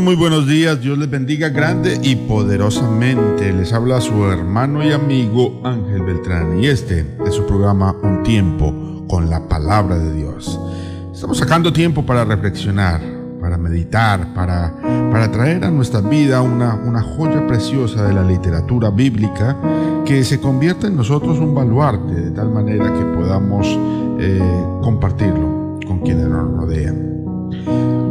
muy buenos días, Dios les bendiga grande y poderosamente. Les habla su hermano y amigo Ángel Beltrán y este es su programa Un tiempo con la palabra de Dios. Estamos sacando tiempo para reflexionar, para meditar, para, para traer a nuestra vida una, una joya preciosa de la literatura bíblica que se convierta en nosotros un baluarte de tal manera que podamos eh, compartirlo con quienes nos rodean.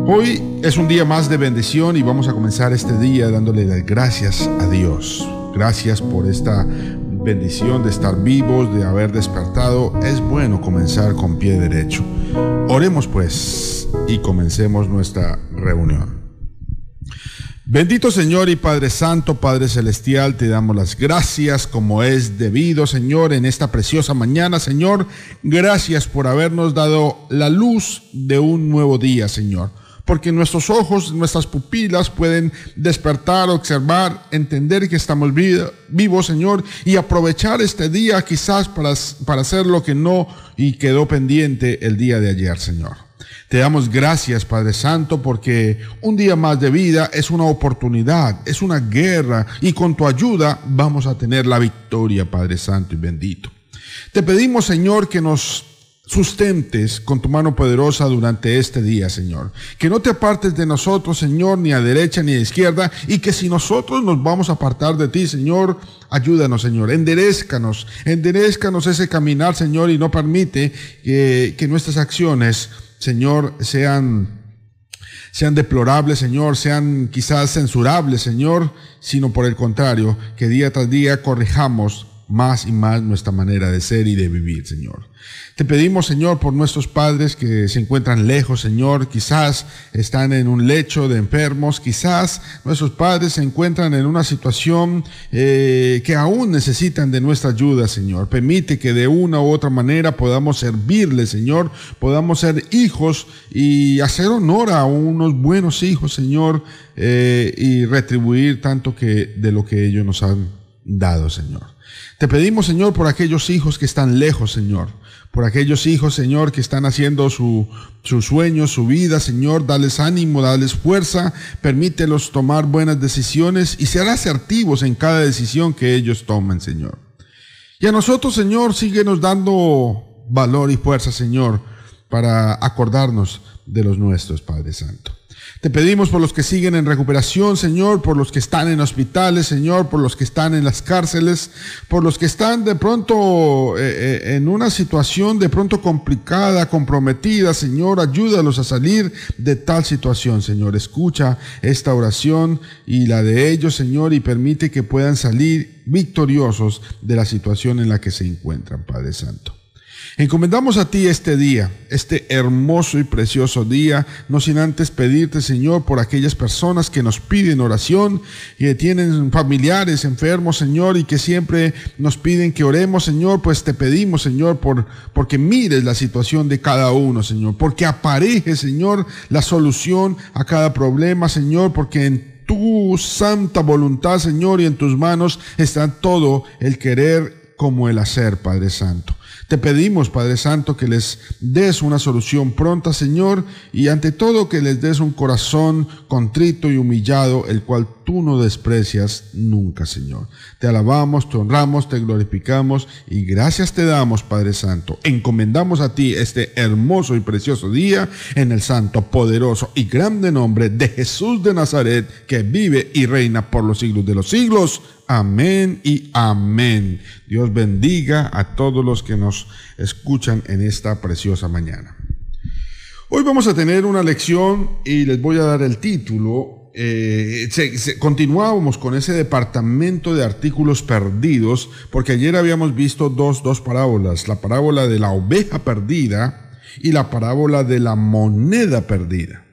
Hoy es un día más de bendición y vamos a comenzar este día dándole las gracias a Dios. Gracias por esta bendición de estar vivos, de haber despertado. Es bueno comenzar con pie derecho. Oremos pues y comencemos nuestra reunión. Bendito Señor y Padre Santo, Padre Celestial, te damos las gracias como es debido, Señor, en esta preciosa mañana, Señor. Gracias por habernos dado la luz de un nuevo día, Señor porque nuestros ojos, nuestras pupilas pueden despertar, observar, entender que estamos vivos, Señor, y aprovechar este día quizás para, para hacer lo que no y quedó pendiente el día de ayer, Señor. Te damos gracias, Padre Santo, porque un día más de vida es una oportunidad, es una guerra, y con tu ayuda vamos a tener la victoria, Padre Santo y bendito. Te pedimos, Señor, que nos sustentes con tu mano poderosa durante este día, Señor. Que no te apartes de nosotros, Señor, ni a derecha ni a izquierda, y que si nosotros nos vamos a apartar de ti, Señor, ayúdanos, Señor. Enderezcanos, enderezcanos ese caminar, Señor, y no permite que, que nuestras acciones, Señor, sean sean deplorables, Señor, sean quizás censurables, Señor, sino por el contrario, que día tras día corrijamos más y más nuestra manera de ser y de vivir, Señor. Te pedimos, Señor, por nuestros padres que se encuentran lejos, Señor, quizás están en un lecho de enfermos, quizás nuestros padres se encuentran en una situación eh, que aún necesitan de nuestra ayuda, Señor. Permite que de una u otra manera podamos servirle, Señor, podamos ser hijos y hacer honor a unos buenos hijos, Señor, eh, y retribuir tanto que de lo que ellos nos han dado, Señor. Te pedimos, Señor, por aquellos hijos que están lejos, Señor. Por aquellos hijos, Señor, que están haciendo su, su sueño, su vida, Señor. Dales ánimo, dales fuerza. Permítelos tomar buenas decisiones y ser asertivos en cada decisión que ellos tomen, Señor. Y a nosotros, Señor, síguenos dando valor y fuerza, Señor, para acordarnos de los nuestros, Padre Santo. Te pedimos por los que siguen en recuperación, Señor, por los que están en hospitales, Señor, por los que están en las cárceles, por los que están de pronto eh, eh, en una situación de pronto complicada, comprometida, Señor, ayúdalos a salir de tal situación, Señor. Escucha esta oración y la de ellos, Señor, y permite que puedan salir victoriosos de la situación en la que se encuentran, Padre Santo. Encomendamos a ti este día, este hermoso y precioso día, no sin antes pedirte, Señor, por aquellas personas que nos piden oración que tienen familiares enfermos, Señor, y que siempre nos piden que oremos, Señor, pues te pedimos, Señor, por porque mires la situación de cada uno, Señor, porque apareje, Señor, la solución a cada problema, Señor, porque en tu santa voluntad, Señor, y en tus manos está todo el querer como el hacer, Padre Santo. Te pedimos, Padre Santo, que les des una solución pronta, Señor, y ante todo que les des un corazón contrito y humillado, el cual tú no desprecias nunca, Señor. Te alabamos, te honramos, te glorificamos y gracias te damos, Padre Santo. Encomendamos a ti este hermoso y precioso día en el santo, poderoso y grande nombre de Jesús de Nazaret, que vive y reina por los siglos de los siglos. Amén y amén. Dios bendiga a todos los que nos escuchan en esta preciosa mañana. Hoy vamos a tener una lección y les voy a dar el título. Eh, continuábamos con ese departamento de artículos perdidos, porque ayer habíamos visto dos, dos parábolas, la parábola de la oveja perdida y la parábola de la moneda perdida.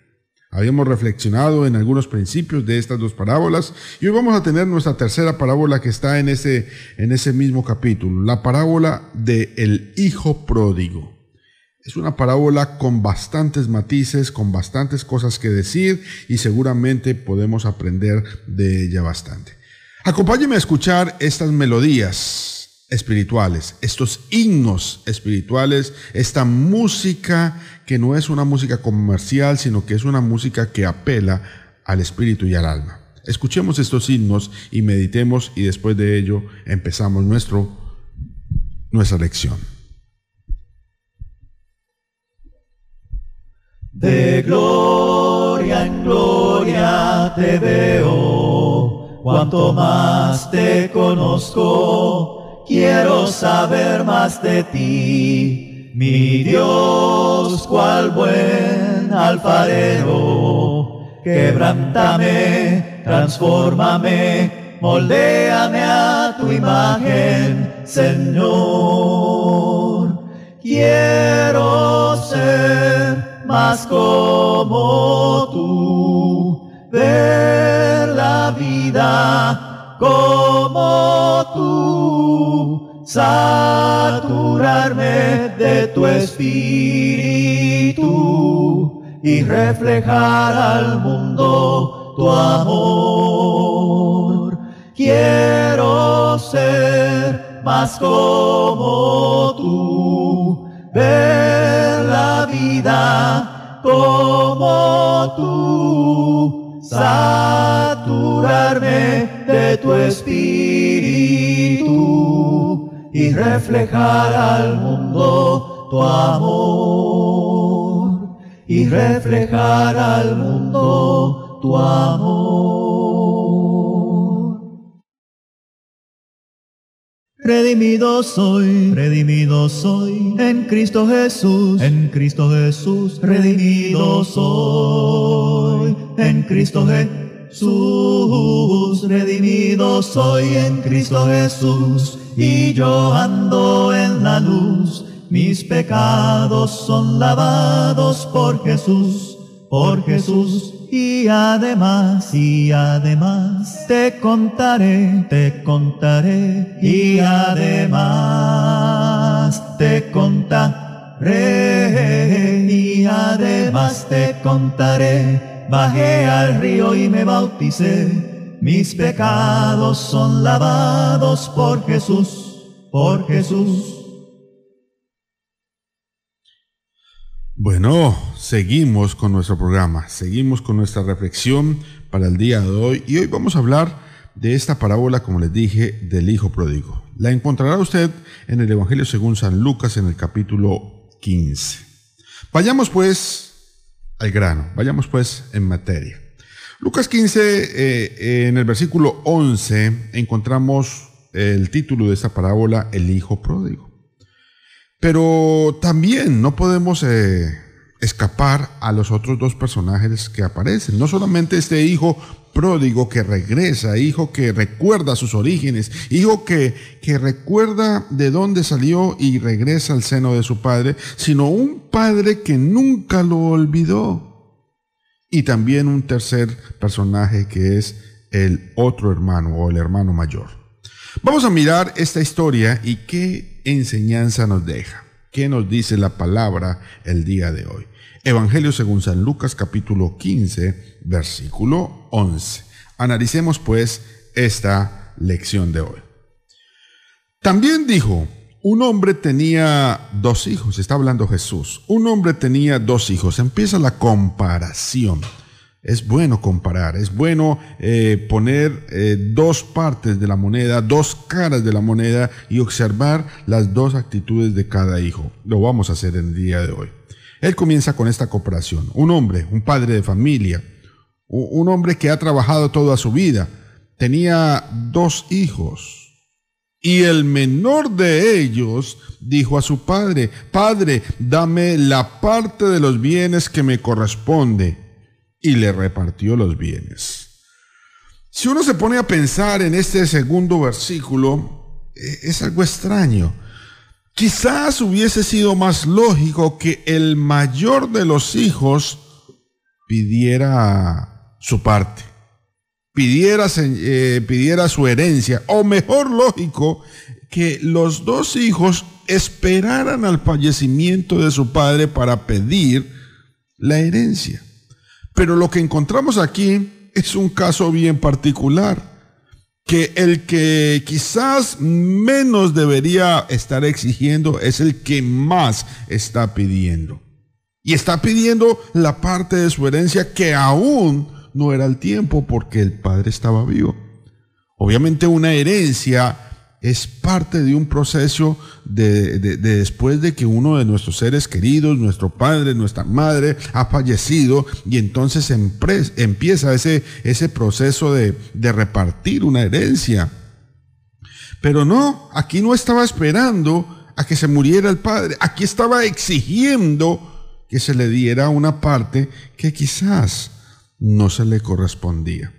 Habíamos reflexionado en algunos principios de estas dos parábolas y hoy vamos a tener nuestra tercera parábola que está en ese, en ese mismo capítulo, la parábola de el hijo pródigo. Es una parábola con bastantes matices, con bastantes cosas que decir y seguramente podemos aprender de ella bastante. Acompáñeme a escuchar estas melodías espirituales, estos himnos espirituales, esta música que no es una música comercial, sino que es una música que apela al espíritu y al alma. Escuchemos estos himnos y meditemos y después de ello empezamos nuestro, nuestra lección. De gloria en gloria te veo, cuanto más te conozco quiero saber más de ti, mi Dios, cual buen alfarero, quebrántame, transfórmame, moldéame a tu imagen, Señor. Quiero ser más como tú, ver la vida como tú, saturarme de tu espíritu y reflejar al mundo tu amor. Quiero ser más como tú, ver la vida como tú saturarme de tu espíritu y reflejar al mundo tu amor. Y reflejar al mundo tu amor. Redimido soy, redimido soy, en Cristo Jesús, en Cristo Jesús, redimido soy, en Cristo Jesús, redimido soy en Cristo Jesús, y yo ando en la luz, mis pecados son lavados por Jesús, por Jesús y además, y además, te contaré, te contaré. Y además, te contaré. Y además, te contaré. Bajé al río y me bauticé. Mis pecados son lavados por Jesús, por Jesús. Bueno, seguimos con nuestro programa, seguimos con nuestra reflexión para el día de hoy y hoy vamos a hablar de esta parábola, como les dije, del Hijo Pródigo. La encontrará usted en el Evangelio según San Lucas en el capítulo 15. Vayamos pues al grano, vayamos pues en materia. Lucas 15, eh, eh, en el versículo 11, encontramos el título de esta parábola, el Hijo Pródigo. Pero también no podemos eh, escapar a los otros dos personajes que aparecen. No solamente este hijo pródigo que regresa, hijo que recuerda sus orígenes, hijo que, que recuerda de dónde salió y regresa al seno de su padre, sino un padre que nunca lo olvidó. Y también un tercer personaje que es el otro hermano o el hermano mayor. Vamos a mirar esta historia y qué enseñanza nos deja? ¿Qué nos dice la palabra el día de hoy? Evangelio según San Lucas capítulo 15, versículo 11. Analicemos pues esta lección de hoy. También dijo, un hombre tenía dos hijos, está hablando Jesús. Un hombre tenía dos hijos. Empieza la comparación. Es bueno comparar, es bueno eh, poner eh, dos partes de la moneda, dos caras de la moneda y observar las dos actitudes de cada hijo. Lo vamos a hacer en el día de hoy. Él comienza con esta comparación. Un hombre, un padre de familia, un hombre que ha trabajado toda su vida, tenía dos hijos. Y el menor de ellos dijo a su padre, Padre, dame la parte de los bienes que me corresponde y le repartió los bienes. Si uno se pone a pensar en este segundo versículo, eh, es algo extraño. Quizás hubiese sido más lógico que el mayor de los hijos pidiera su parte, pidiera, eh, pidiera su herencia, o mejor lógico, que los dos hijos esperaran al fallecimiento de su padre para pedir la herencia. Pero lo que encontramos aquí es un caso bien particular, que el que quizás menos debería estar exigiendo es el que más está pidiendo. Y está pidiendo la parte de su herencia que aún no era el tiempo porque el padre estaba vivo. Obviamente una herencia es parte de un proceso de, después de que uno de nuestros seres queridos, nuestro padre, nuestra madre, ha fallecido y entonces empieza ese, ese proceso de, de repartir una herencia. Pero no, aquí no estaba esperando a que se muriera el padre, aquí estaba exigiendo que se le diera una parte que quizás no se le correspondía.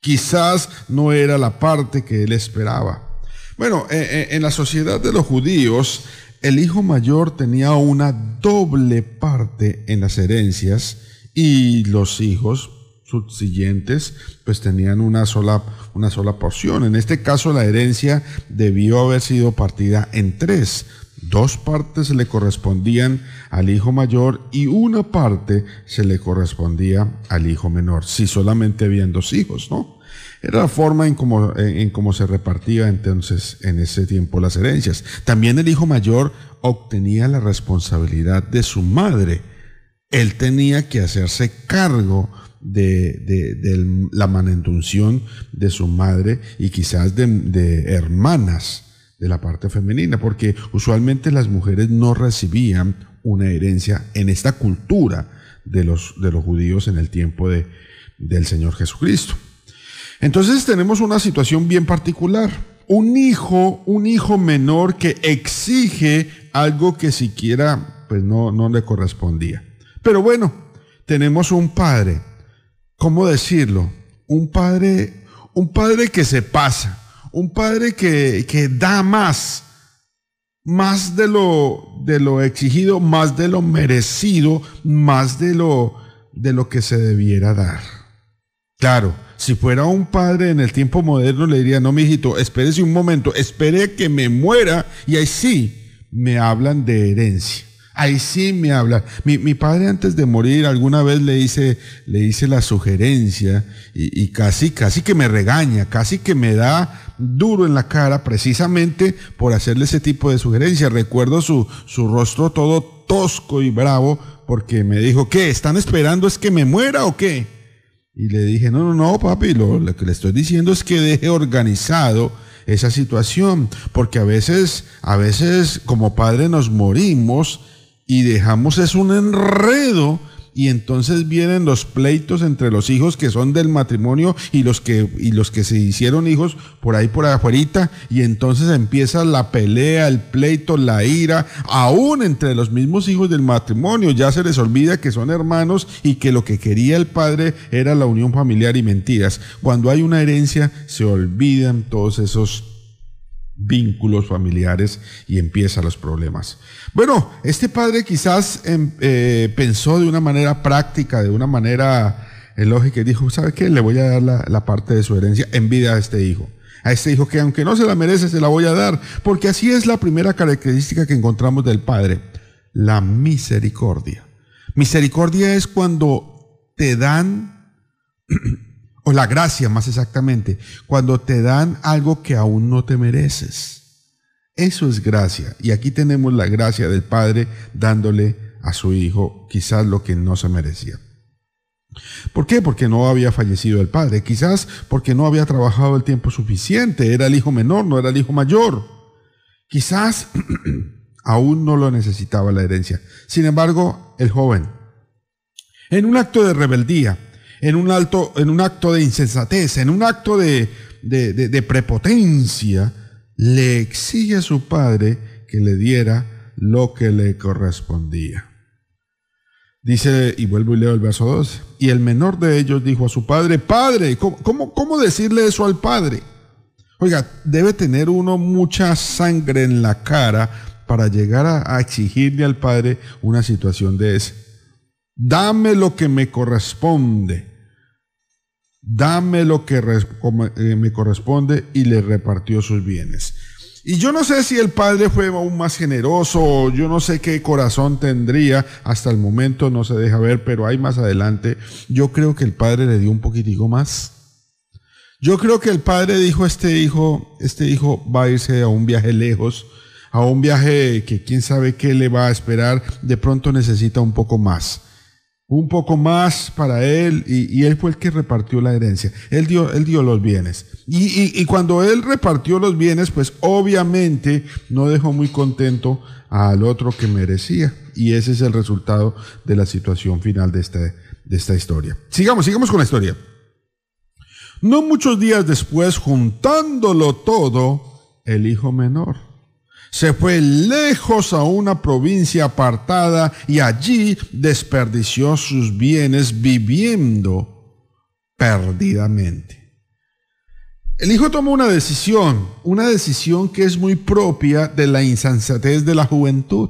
Quizás no era la parte que él esperaba. Bueno, eh, eh, en la sociedad de los judíos, el hijo mayor tenía una doble parte en las herencias y los hijos subsiguientes pues tenían una sola, una sola porción. En este caso la herencia debió haber sido partida en tres. Dos partes le correspondían al hijo mayor y una parte se le correspondía al hijo menor, si solamente habían dos hijos, ¿no? Era la forma en cómo, se repartía entonces en ese tiempo las herencias. También el hijo mayor obtenía la responsabilidad de su madre. Él tenía que hacerse cargo de, la manutención de su madre y quizás de, hermanas de la parte femenina, porque usualmente las mujeres no recibían una herencia en esta cultura de los, de los judíos en el tiempo de, del Señor Jesucristo. Entonces tenemos una situación bien particular. Un hijo, un hijo menor que exige algo que siquiera pues no, no le correspondía. Pero bueno, tenemos un padre, ¿cómo decirlo? Un padre, un padre que se pasa, un padre que, que da más, más de lo, de lo exigido, más de lo merecido, más de lo, de lo que se debiera dar. Claro, si fuera un padre en el tiempo moderno, le diría, no, mijito, espérese un momento, espere que me muera y ahí sí me hablan de herencia. Ahí sí me hablan. Mi, padre antes de morir alguna vez le hice, le la sugerencia y, casi, casi que me regaña, casi que me da duro en la cara precisamente por hacerle ese tipo de sugerencia. Recuerdo su, su rostro todo tosco y bravo porque me dijo, ¿qué? ¿Están esperando es que me muera o qué? Y le dije, no, no, no, papi, lo, que le estoy diciendo es que deje organizado esa situación, porque a veces, a veces como padre nos morimos y dejamos es un enredo y entonces vienen los pleitos entre los hijos que son del matrimonio y los que, y los que se hicieron hijos por ahí por afuera, y entonces empieza la pelea, el pleito, la ira, aún entre los mismos hijos del matrimonio, ya se les olvida que son hermanos y que lo que quería el padre era la unión familiar y mentiras. Cuando hay una herencia, se olvidan todos esos vínculos familiares y empiezan los problemas. Bueno, este padre quizás em, eh, pensó de una manera práctica, de una manera eh, lógica y dijo, ¿sabe qué? Le voy a dar la, parte de su herencia en vida a este hijo. A este hijo que aunque no se la merece, se la voy a dar, porque así es la primera característica que encontramos del Padre, la misericordia. Misericordia es cuando te dan o la gracia más exactamente, cuando te dan algo que aún no te mereces. Eso es gracia. Y aquí tenemos la gracia del Padre dándole a su hijo quizás lo que no se merecía. ¿Por qué? Porque no había fallecido el padre. Quizás porque no había trabajado el tiempo suficiente. Era el hijo menor, no era el hijo mayor. Quizás aún no lo necesitaba la herencia. Sin embargo, el joven, en un acto de rebeldía, en un, acto de insensatez, en un acto de, prepotencia, le exige a su padre que le diera lo que le correspondía. Dice, y vuelvo y leo el verso 12, y el menor de ellos dijo a su padre, Padre, ¿cómo, cómo, decirle eso al padre? Oiga, debe tener uno mucha sangre en la cara para llegar a, exigirle al padre una situación de esa. Dame lo que me corresponde. Dame lo que eh, me corresponde y le repartió sus bienes. Y yo no sé si el padre fue aún más generoso, yo no sé qué corazón tendría, hasta el momento no se deja ver, pero hay más adelante. Yo creo que el padre le dio un poquitico más. Yo creo que el padre dijo, este hijo, este hijo va a irse a un viaje lejos, a un viaje que quién sabe qué le va a esperar, de pronto necesita un poco más un poco más para él y, él fue el que repartió la herencia. Él dio, él dio los bienes. Y, y, cuando él repartió los bienes, pues obviamente no dejó muy contento al otro que merecía. Y ese es el resultado de la situación final de esta, de esta historia. Sigamos, sigamos con la historia. No muchos días después, juntándolo todo, el hijo menor se fue lejos a una provincia apartada y allí desperdició sus bienes viviendo perdidamente. El hijo tomó una decisión, una decisión que es muy propia de la insensatez de la juventud.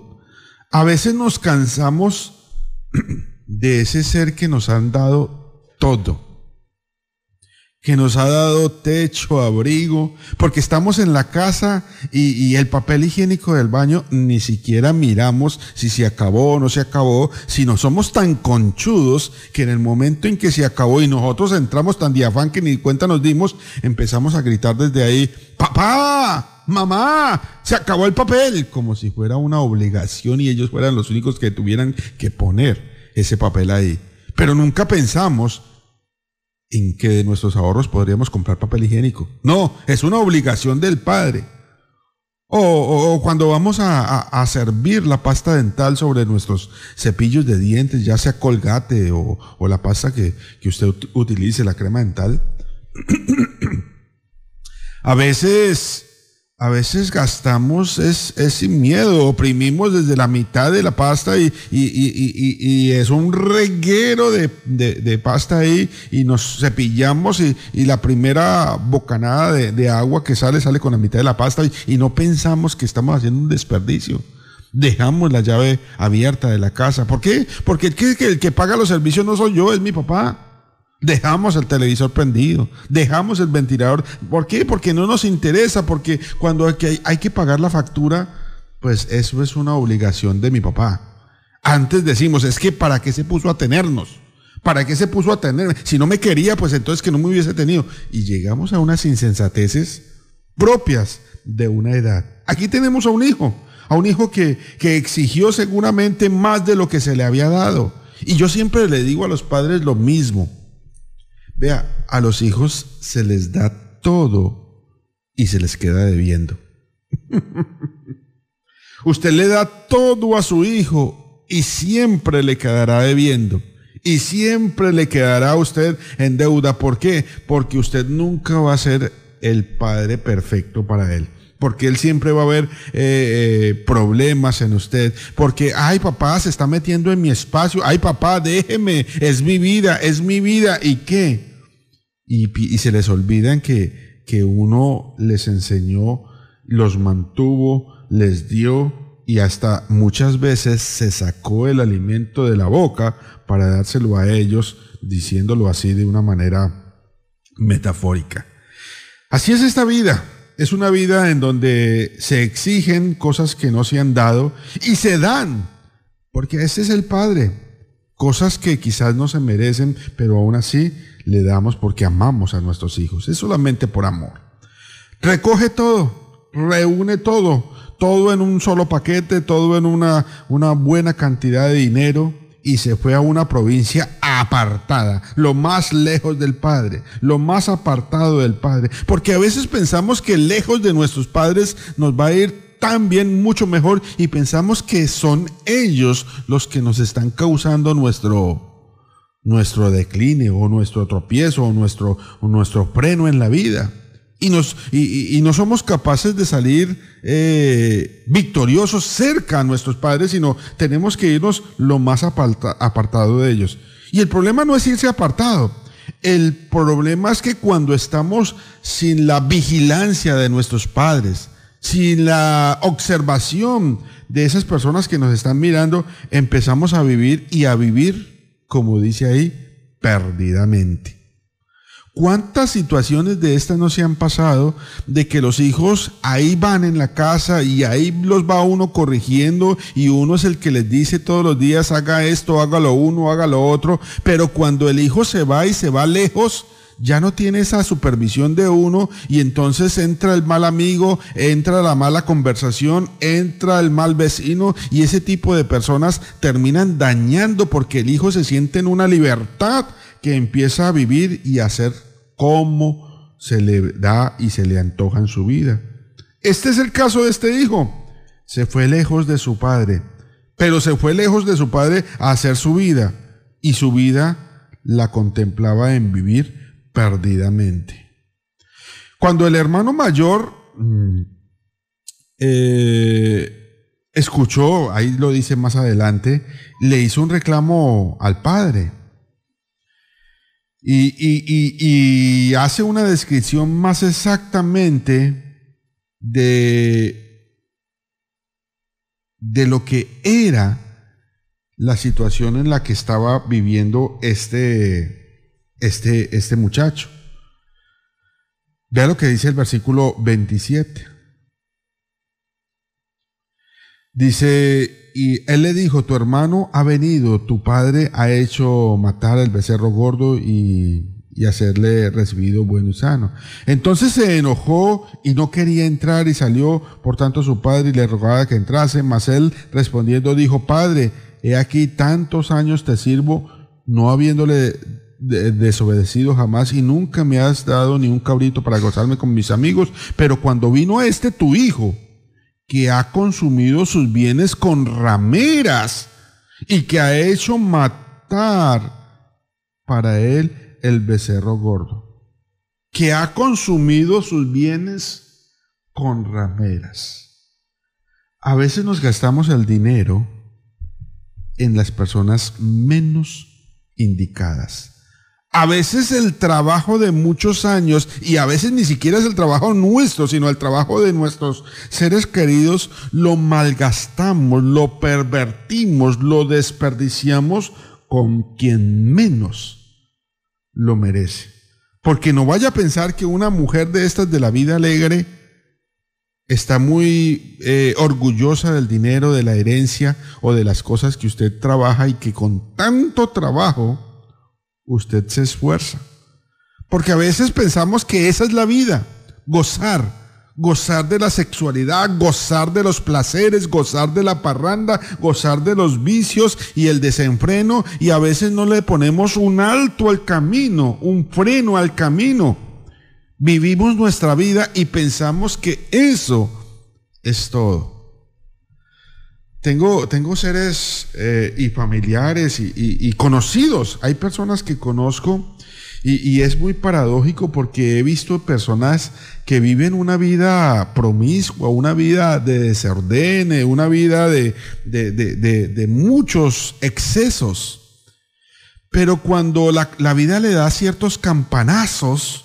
A veces nos cansamos de ese ser que nos han dado todo que nos ha dado techo, abrigo, porque estamos en la casa y, el papel higiénico del baño ni siquiera miramos si se acabó o no se acabó, sino somos tan conchudos que en el momento en que se acabó y nosotros entramos tan diafán que ni cuenta nos dimos, empezamos a gritar desde ahí, papá, mamá, se acabó el papel, como si fuera una obligación y ellos fueran los únicos que tuvieran que poner ese papel ahí. Pero nunca pensamos en que de nuestros ahorros podríamos comprar papel higiénico. No, es una obligación del padre. O, cuando vamos a, servir la pasta dental sobre nuestros cepillos de dientes, ya sea colgate o, la pasta que, que usted utilice, la crema dental. a veces a veces gastamos es, sin miedo, oprimimos desde la mitad de la pasta y, y, es un reguero de, pasta ahí y nos cepillamos y, la primera bocanada de, agua que sale sale con la mitad de la pasta y, no pensamos que estamos haciendo un desperdicio. Dejamos la llave abierta de la casa. ¿Por qué? Porque el que, el que paga los servicios no soy yo, es mi papá. Dejamos el televisor prendido, dejamos el ventilador. ¿Por qué? Porque no nos interesa, porque cuando hay que, pagar la factura, pues eso es una obligación de mi papá. Antes decimos, es que ¿para qué se puso a tenernos? ¿Para qué se puso a tenerme? Si no me quería, pues entonces que no me hubiese tenido. Y llegamos a unas insensateces propias de una edad. Aquí tenemos a un hijo, a un hijo que, que exigió seguramente más de lo que se le había dado. Y yo siempre le digo a los padres lo mismo. Vea, a los hijos se les da todo y se les queda debiendo. Usted le da todo a su hijo y siempre le quedará debiendo. Y siempre le quedará a usted en deuda. ¿Por qué? Porque usted nunca va a ser el padre perfecto para él porque él siempre va a ver eh, eh, problemas en usted, porque, ay papá, se está metiendo en mi espacio, ay papá, déjeme, es mi vida, es mi vida, ¿y qué? Y, y se les olvidan que, que uno les enseñó, los mantuvo, les dio y hasta muchas veces se sacó el alimento de la boca para dárselo a ellos, diciéndolo así de una manera metafórica. Así es esta vida. Es una vida en donde se exigen cosas que no se han dado y se dan, porque ese es el Padre. Cosas que quizás no se merecen, pero aún así le damos porque amamos a nuestros hijos. Es solamente por amor. Recoge todo, reúne todo, todo en un solo paquete, todo en una, una buena cantidad de dinero y se fue a una provincia apartada, lo más lejos del Padre, lo más apartado del Padre. Porque a veces pensamos que lejos de nuestros padres nos va a ir tan bien, mucho mejor, y pensamos que son ellos los que nos están causando nuestro, nuestro decline o nuestro tropiezo o nuestro, o nuestro freno en la vida y, nos, y, no somos capaces de salir eh, victoriosos cerca a nuestros padres, sino tenemos que irnos lo más apartado de ellos. Y el problema no es irse apartado. El problema es que cuando estamos sin la vigilancia de nuestros padres, sin la observación de esas personas que nos están mirando, empezamos a vivir y a vivir, como dice ahí, perdidamente. ¿Cuántas situaciones de estas no se han pasado de que los hijos ahí van en la casa y ahí los va uno corrigiendo y uno es el que les dice todos los días haga esto, hágalo uno, haga lo otro, pero cuando el hijo se va y se va lejos, ya no tiene esa supervisión de uno y entonces entra el mal amigo, entra la mala conversación, entra el mal vecino y ese tipo de personas terminan dañando porque el hijo se siente en una libertad que empieza a vivir y a hacer como se le da y se le antoja en su vida. Este es el caso de este hijo. Se fue lejos de su padre, pero se fue lejos de su padre a hacer su vida y su vida la contemplaba en vivir perdidamente. Cuando el hermano mayor mm, eh, escuchó, ahí lo dice más adelante, le hizo un reclamo al padre y, hace una descripción más exactamente de, de lo que era la situación en la que estaba viviendo este, este, este muchacho. Vea lo que dice el versículo 27. Dice, y él le dijo, tu hermano ha venido, tu padre ha hecho matar al becerro gordo y, y hacerle recibido bueno y sano. Entonces se enojó y no quería entrar y salió, por tanto su padre y le rogaba que entrase, mas él respondiendo dijo, Padre, he aquí tantos años te sirvo, no habiéndole desobedecido jamás y nunca me has dado ni un cabrito para gozarme con mis amigos, pero cuando vino este tu hijo, que ha consumido sus bienes con rameras y que ha hecho matar para él el becerro gordo, que ha consumido sus bienes con rameras. A veces nos gastamos el dinero en las personas menos indicadas a veces el trabajo de muchos años, y a veces ni siquiera es el trabajo nuestro, sino el trabajo de nuestros seres queridos, lo malgastamos, lo pervertimos, lo desperdiciamos con quien menos lo merece. Porque no vaya a pensar que una mujer de estas de la vida alegre está muy eh, orgullosa del dinero, de la herencia o de las cosas que usted trabaja y que con tanto trabajo usted se esfuerza. Porque a veces pensamos que esa es la vida, gozar, gozar de la sexualidad, gozar de los placeres, gozar de la parranda, gozar de los vicios y el desenfreno y a veces no le ponemos un alto al camino, un freno al camino. Vivimos nuestra vida y pensamos que eso es todo. Tengo, tengo seres eh, y familiares y, conocidos. Hay personas que conozco y, es muy paradójico porque he visto personas que viven una vida promiscua, una vida de desordene, una vida de, de, muchos excesos. Pero cuando la, la vida le da ciertos campanazos,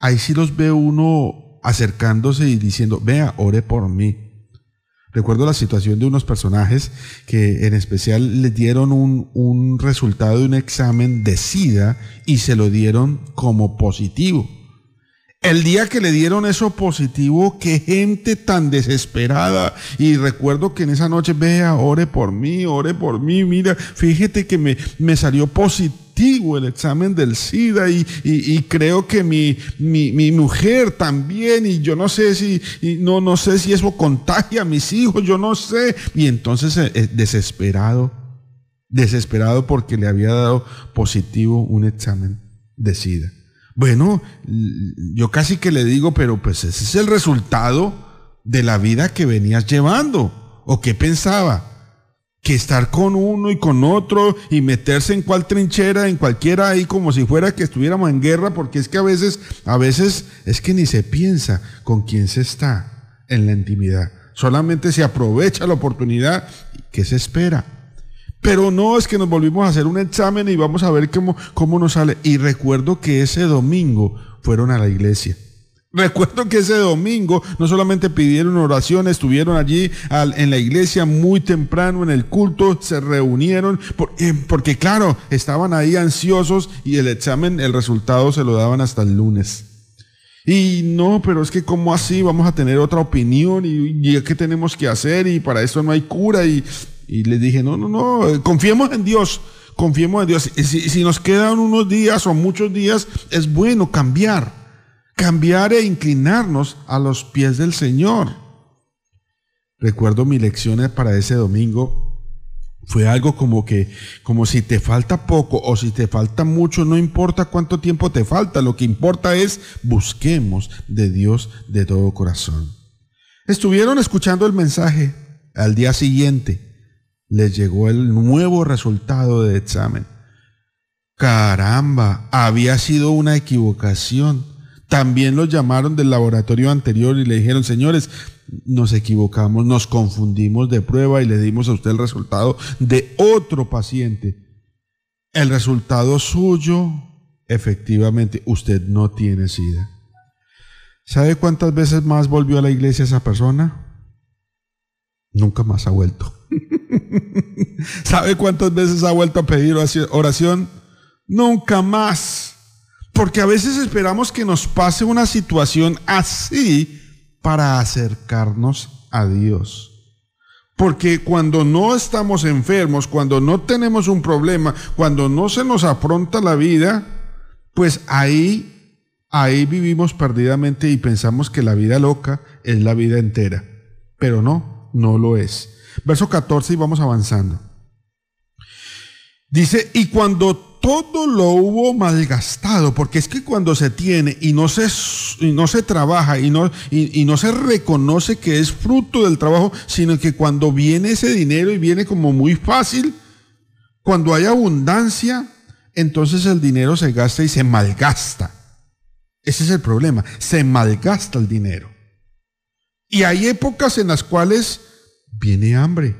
ahí sí los ve uno acercándose y diciendo, vea, ore por mí. Recuerdo la situación de unos personajes que en especial les dieron un, resultado de un examen de SIDA y se lo dieron como positivo. El día que le dieron eso positivo, qué gente tan desesperada. Y recuerdo que en esa noche, vea, ore por mí, ore por mí, mira, fíjate que me, me salió positivo el examen del SIDA y, y, y creo que mi, mi, mi, mujer también y yo no sé si, no, no sé si eso contagia a mis hijos, yo no sé. Y entonces eh, desesperado, desesperado porque le había dado positivo un examen de SIDA. Bueno, yo casi que le digo, pero pues ese es el resultado de la vida que venías llevando. ¿O qué pensaba? Que estar con uno y con otro y meterse en cual trinchera, en cualquiera ahí como si fuera que estuviéramos en guerra, porque es que a veces, a veces es que ni se piensa con quién se está en la intimidad. Solamente se aprovecha la oportunidad que se espera. Pero no es que nos volvimos a hacer un examen y vamos a ver cómo, cómo nos sale. Y recuerdo que ese domingo fueron a la iglesia. Recuerdo que ese domingo no solamente pidieron oración, estuvieron allí en la iglesia muy temprano en el culto, se reunieron, porque, porque claro, estaban ahí ansiosos y el examen, el resultado se lo daban hasta el lunes. Y no, pero es que como así vamos a tener otra opinión y, y qué tenemos que hacer y para eso no hay cura y y les dije, no, no, no, eh, confiemos en Dios, confiemos en Dios. Si, nos quedan unos días o muchos días, es bueno cambiar, cambiar e inclinarnos a los pies del Señor. Recuerdo mi lección para ese domingo. Fue algo como que, como si te falta poco o si te falta mucho, no importa cuánto tiempo te falta, lo que importa es busquemos de Dios de todo corazón. Estuvieron escuchando el mensaje al día siguiente les llegó el nuevo resultado de examen. Caramba, había sido una equivocación. También los llamaron del laboratorio anterior y le dijeron, señores, nos equivocamos, nos confundimos de prueba y le dimos a usted el resultado de otro paciente. El resultado suyo, efectivamente, usted no tiene SIDA. ¿Sabe cuántas veces más volvió a la iglesia esa persona? Nunca más ha vuelto. ¿Sabe cuántas veces ha vuelto a pedir oración? Nunca más. Porque a veces esperamos que nos pase una situación así para acercarnos a Dios. Porque cuando no estamos enfermos, cuando no tenemos un problema, cuando no se nos afronta la vida, pues ahí, ahí vivimos perdidamente y pensamos que la vida loca es la vida entera. Pero no, no lo es. Verso 14 y vamos avanzando. Dice, y cuando todo lo hubo malgastado, porque es que cuando se tiene y no se, no se trabaja y no, y, no se reconoce que es fruto del trabajo, sino que cuando viene ese dinero y viene como muy fácil, cuando hay abundancia, entonces el dinero se gasta y se malgasta. Ese es el problema, se malgasta el dinero. Y hay épocas en las cuales viene hambre.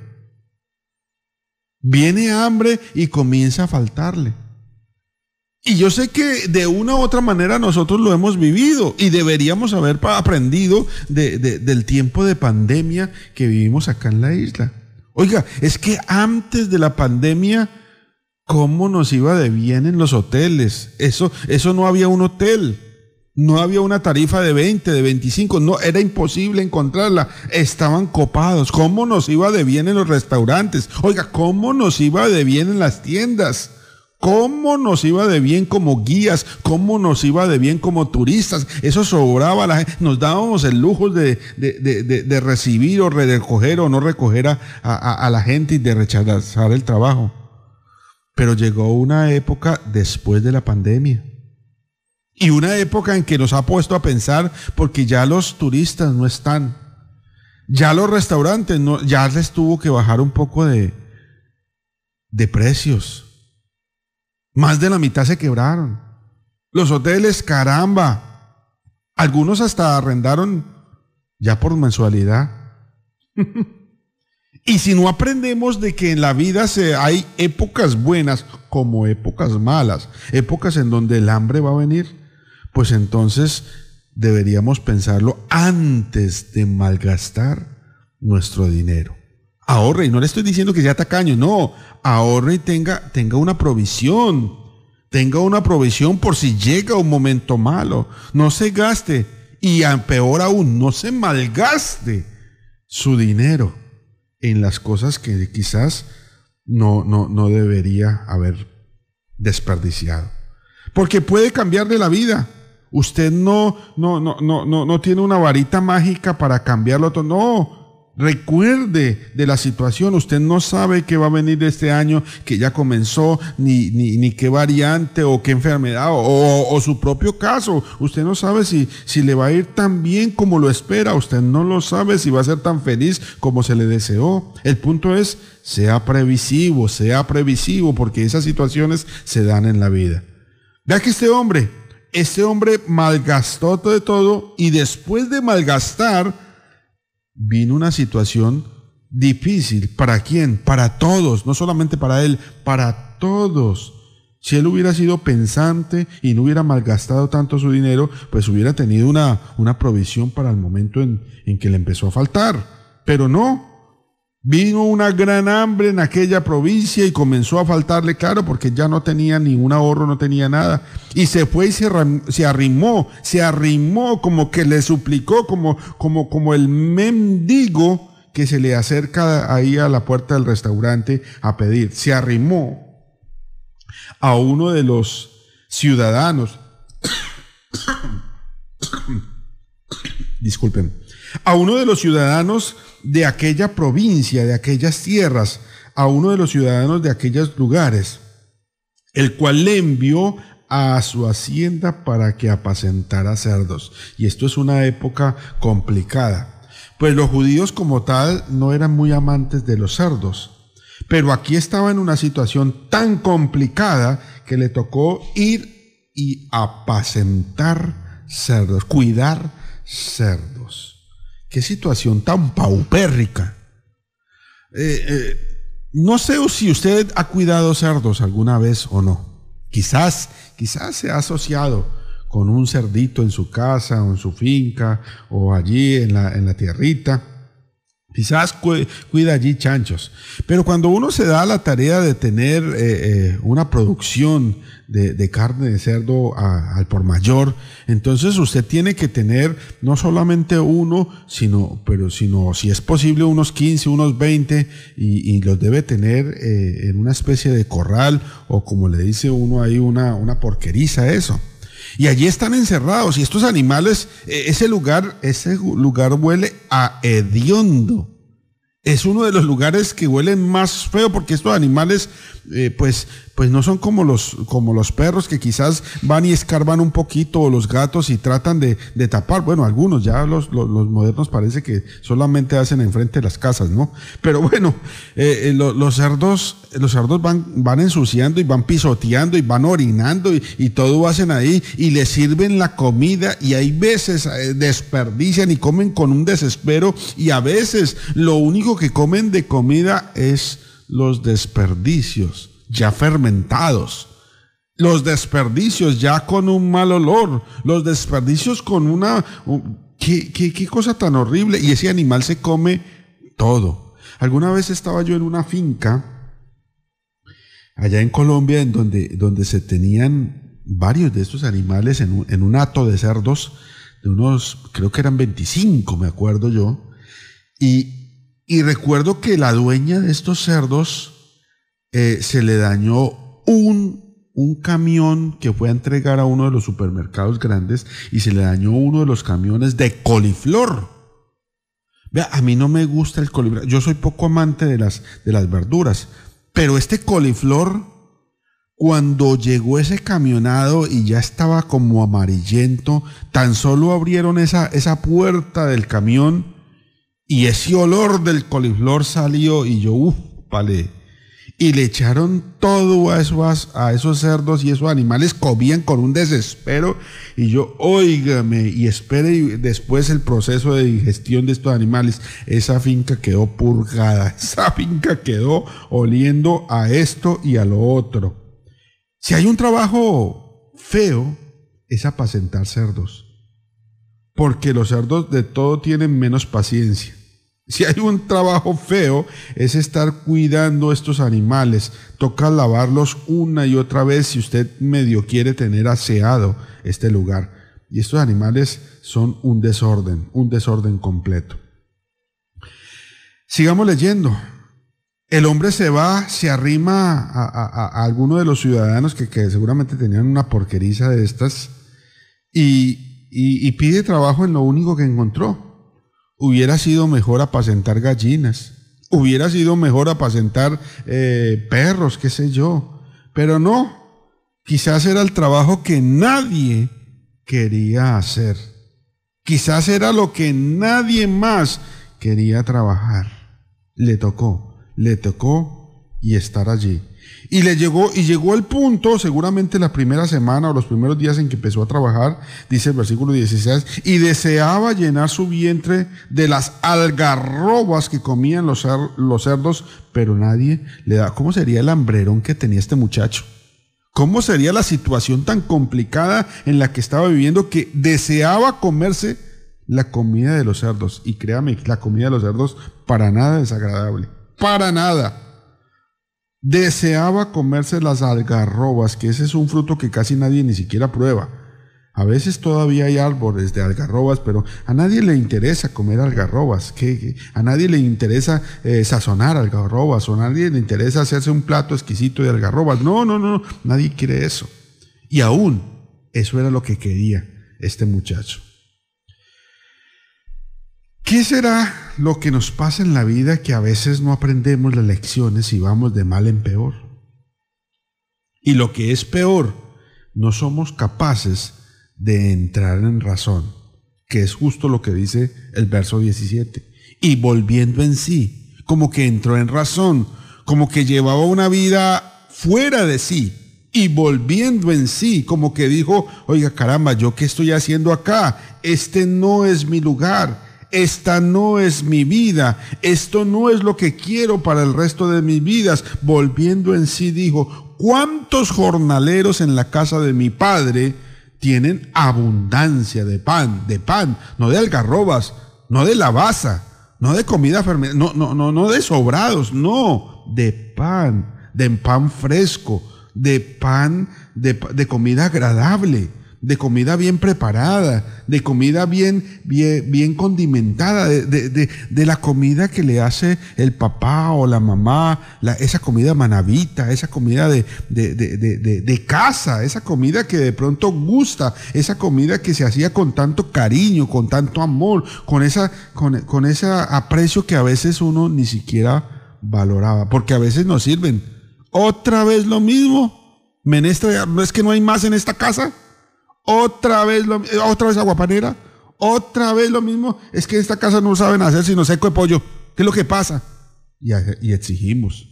Viene hambre y comienza a faltarle. Y yo sé que de una u otra manera nosotros lo hemos vivido y deberíamos haber aprendido del tiempo de pandemia que vivimos acá en la isla. Oiga, es que antes de la pandemia, ¿cómo nos iba de bien en los hoteles? Eso, eso no había un hotel. No había una tarifa de 20, de 25, no, era imposible encontrarla. Estaban copados. ¿Cómo nos iba de bien en los restaurantes? Oiga, ¿cómo nos iba de bien en las tiendas? ¿Cómo nos iba de bien como guías? ¿Cómo nos iba de bien como turistas? Eso sobraba la gente. Nos dábamos el lujo de, recibir o recoger o no recoger a, a la gente y de rechazar el trabajo. Pero llegó una época después de la pandemia y una época en que nos ha puesto a pensar porque ya los turistas no están. Ya los restaurantes ya les tuvo que bajar un poco de, de precios. Más de la mitad se quebraron. Los hoteles, caramba. Algunos hasta arrendaron ya por mensualidad. y si no aprendemos de que en la vida se, hay épocas buenas como épocas malas, épocas en donde el hambre va a venir, pues entonces deberíamos pensarlo antes de malgastar nuestro dinero. Ahorre, y no le estoy diciendo que sea tacaño, no, ahorre y tenga, tenga una provisión, Tenga una provisión por si llega un momento malo. No se gaste y peor aún, no se malgaste su dinero en las cosas que quizás no, no, no debería haber desperdiciado. Porque puede cambiar de la vida. Usted no, no, no, no, no, no tiene una varita mágica para cambiarlo todo. No, Recuerde de la situación, usted no sabe qué va a venir este año que ya comenzó, ni, ni, qué variante o qué enfermedad o, o, su propio caso. Usted no sabe si, si le va a ir tan bien como lo espera, usted no lo sabe si va a ser tan feliz como se le deseó. El punto es, sea previsivo, sea previsivo, porque esas situaciones se dan en la vida. Vea que este hombre, este hombre malgastó de todo y después de malgastar, vino una situación difícil. ¿Para quién? Para todos, no solamente para él, para todos. Si él hubiera sido pensante y no hubiera malgastado tanto su dinero, pues hubiera tenido una, una provisión para el momento en, en que le empezó a faltar. Pero no, Vino una gran hambre en aquella provincia y comenzó a faltarle, claro, porque ya no tenía ningún ahorro, no tenía nada. Y se fue y se, se, arrimó, se arrimó como que le suplicó, como, como, como el mendigo que se le acerca ahí a la puerta del restaurante a pedir. Se arrimó a uno de los ciudadanos. Disculpen. A uno de los ciudadanos de aquella provincia, de aquellas tierras, a uno de los ciudadanos de aquellos lugares, el cual le envió a su hacienda para que apacentara cerdos. Y esto es una época complicada, pues los judíos como tal no eran muy amantes de los cerdos, pero aquí estaba en una situación tan complicada que le tocó ir y apacentar cerdos, cuidar cerdos. Qué situación tan paupérrica. Eh, eh, no sé si usted ha cuidado cerdos alguna vez o no. Quizás, quizás se ha asociado con un cerdito en su casa o en su finca o allí en la, en la tierrita. Quizás cuida allí chanchos. Pero cuando uno se da la tarea de tener eh, una producción de, carne de cerdo al por mayor, entonces usted tiene que tener no solamente uno, sino, pero sino si es posible unos 15, unos 20 y, los debe tener eh, en una especie de corral o como le dice uno ahí una, una porqueriza eso. Y allí están encerrados. Y estos animales, e, ese lugar, ese lugar huele a hediondo. Es uno de los lugares que huelen más feo porque estos animales eh, pues, pues no son como los, como los perros que quizás van y escarban un poquito o los gatos y tratan de, de tapar. Bueno, algunos ya los, los, modernos parece que solamente hacen enfrente de las casas, ¿no? Pero bueno, eh, eh los cerdos, los cerdos van, van ensuciando y van pisoteando y van orinando y, todo hacen ahí y les sirven la comida y hay veces eh, desperdician y comen con un desespero y a veces lo único que comen de comida es los desperdicios ya fermentados, los desperdicios ya con un mal olor, los desperdicios con una... ¿Qué, qué, cosa tan horrible? Y ese animal se come todo. Alguna vez estaba yo en una finca allá en Colombia en donde, donde se tenían varios de estos animales en un, en un hato de cerdos, de unos, creo que eran 25, me acuerdo yo, y, y recuerdo que la dueña de estos cerdos eh, se le dañó un, un camión que fue a entregar a uno de los supermercados grandes y se le dañó uno de los camiones de coliflor. Vea, a mí no me gusta el coliflor. Yo soy poco amante de las, de las verduras. Pero este coliflor, cuando llegó ese camionado y ya estaba como amarillento, tan solo abrieron esa, esa puerta del camión y ese olor del coliflor salió y yo, uff, vale. Y le echaron todo a esos, a esos cerdos y esos animales comían con un desespero. Y yo, óigame, y espere después el proceso de digestión de estos animales. Esa finca quedó purgada. Esa finca quedó oliendo a esto y a lo otro. Si hay un trabajo feo, es apacentar cerdos. Porque los cerdos de todo tienen menos paciencia. Si hay un trabajo feo, es estar cuidando estos animales. Toca lavarlos una y otra vez si usted medio quiere tener aseado este lugar. Y estos animales son un desorden, un desorden completo. Sigamos leyendo. El hombre se va, se arrima a, alguno de los ciudadanos que, seguramente tenían una porqueriza de estas y, y pide trabajo en lo único que encontró hubiera sido mejor apacentar gallinas, hubiera sido mejor apacentar eh, perros, qué sé yo, pero no, quizás era el trabajo que nadie quería hacer, quizás era lo que nadie más quería trabajar. Le tocó, le tocó y estar allí. Y le llegó, y llegó el punto, seguramente la primera semana o los primeros días en que empezó a trabajar, dice el versículo 16, y deseaba llenar su vientre de las algarrobas que comían los, los cerdos, pero nadie le da. ¿Cómo sería el hambrerón que tenía este muchacho? ¿Cómo sería la situación tan complicada en la que estaba viviendo que deseaba comerse la comida de los cerdos? Y créame, la comida de los cerdos para nada desagradable. Para nada deseaba comerse las algarrobas, que ese es un fruto que casi nadie ni siquiera prueba. A veces todavía hay árboles de algarrobas, pero a nadie le interesa comer algarrobas, a nadie le interesa eh, sazonar algarrobas, o a nadie le interesa hacerse un plato exquisito de algarrobas. No, no, no, nadie quiere eso. Y aún eso era lo que quería este muchacho. ¿Qué será lo que nos pasa en la vida que a veces no aprendemos las lecciones y vamos de mal en peor? Y lo que es peor, no somos capaces de entrar en razón, que es justo lo que dice el verso 17. Y volviendo en sí, como que entró en razón, como que llevaba una vida fuera de sí, y volviendo en sí, como que dijo, oiga caramba, ¿yo qué estoy haciendo acá? Este no es mi lugar esta no es mi vida, esto no es lo que quiero para el resto de mis vidas. Volviendo en sí dijo, ¿cuántos jornaleros en la casa de mi padre tienen abundancia de pan, de pan, no de algarrobas, no de lavaza, no de comida fermentada, no, no, no, no de sobrados, no, de pan, de pan fresco, de pan, de, de comida agradable de comida bien preparada, de comida bien, bien, bien condimentada, de, de, de, la comida que le hace el papá o la mamá, la, esa comida manavita, esa comida de, de, casa, esa comida que de pronto gusta, esa comida que se hacía con tanto cariño, con tanto amor, con, esa, con, con ese aprecio que a veces uno ni siquiera valoraba, porque a veces nos sirven. Otra vez lo mismo. Menestra, ¿no es que no hay más en esta casa? Otra vez, lo, otra vez aguapanera. Otra vez lo mismo. Es que en esta casa no saben hacer sino seco de pollo. ¿Qué es lo que pasa? Y, y exigimos.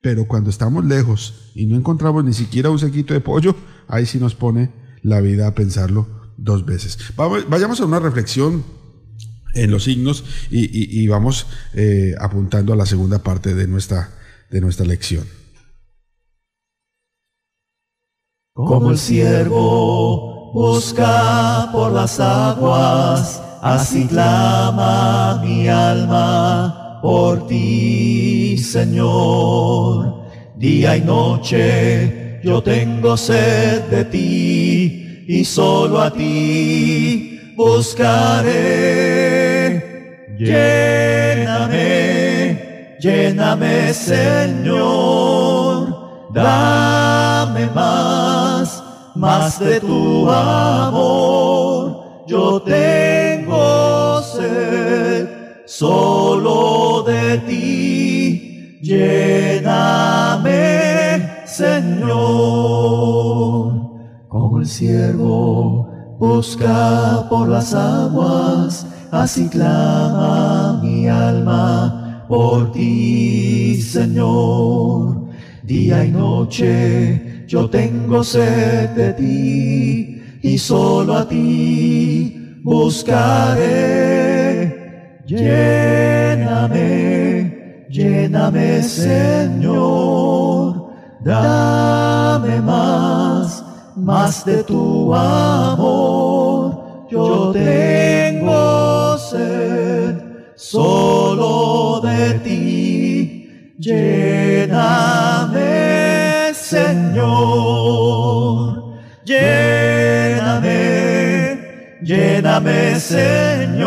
Pero cuando estamos lejos y no encontramos ni siquiera un sequito de pollo, ahí sí nos pone la vida a pensarlo dos veces. vayamos a una reflexión en los signos y, vamos eh, apuntando a la segunda parte de nuestra, de nuestra lección. Como el siervo busca por las aguas, así clama mi alma por ti, Señor. Día y noche yo tengo sed de ti y solo a ti buscaré. Lléname, lléname, Señor. Dame más más de tu amor. Yo tengo sed solo de ti. Lléname, Señor. Como el siervo busca por las aguas, así clama mi alma por ti, Señor. Día y noche yo tengo sed de ti y solo a ti buscaré. Lléname, lléname Señor, dame más, más de tu amor. Yo tengo sed, solo Lléname, lléname, lléname, Señor,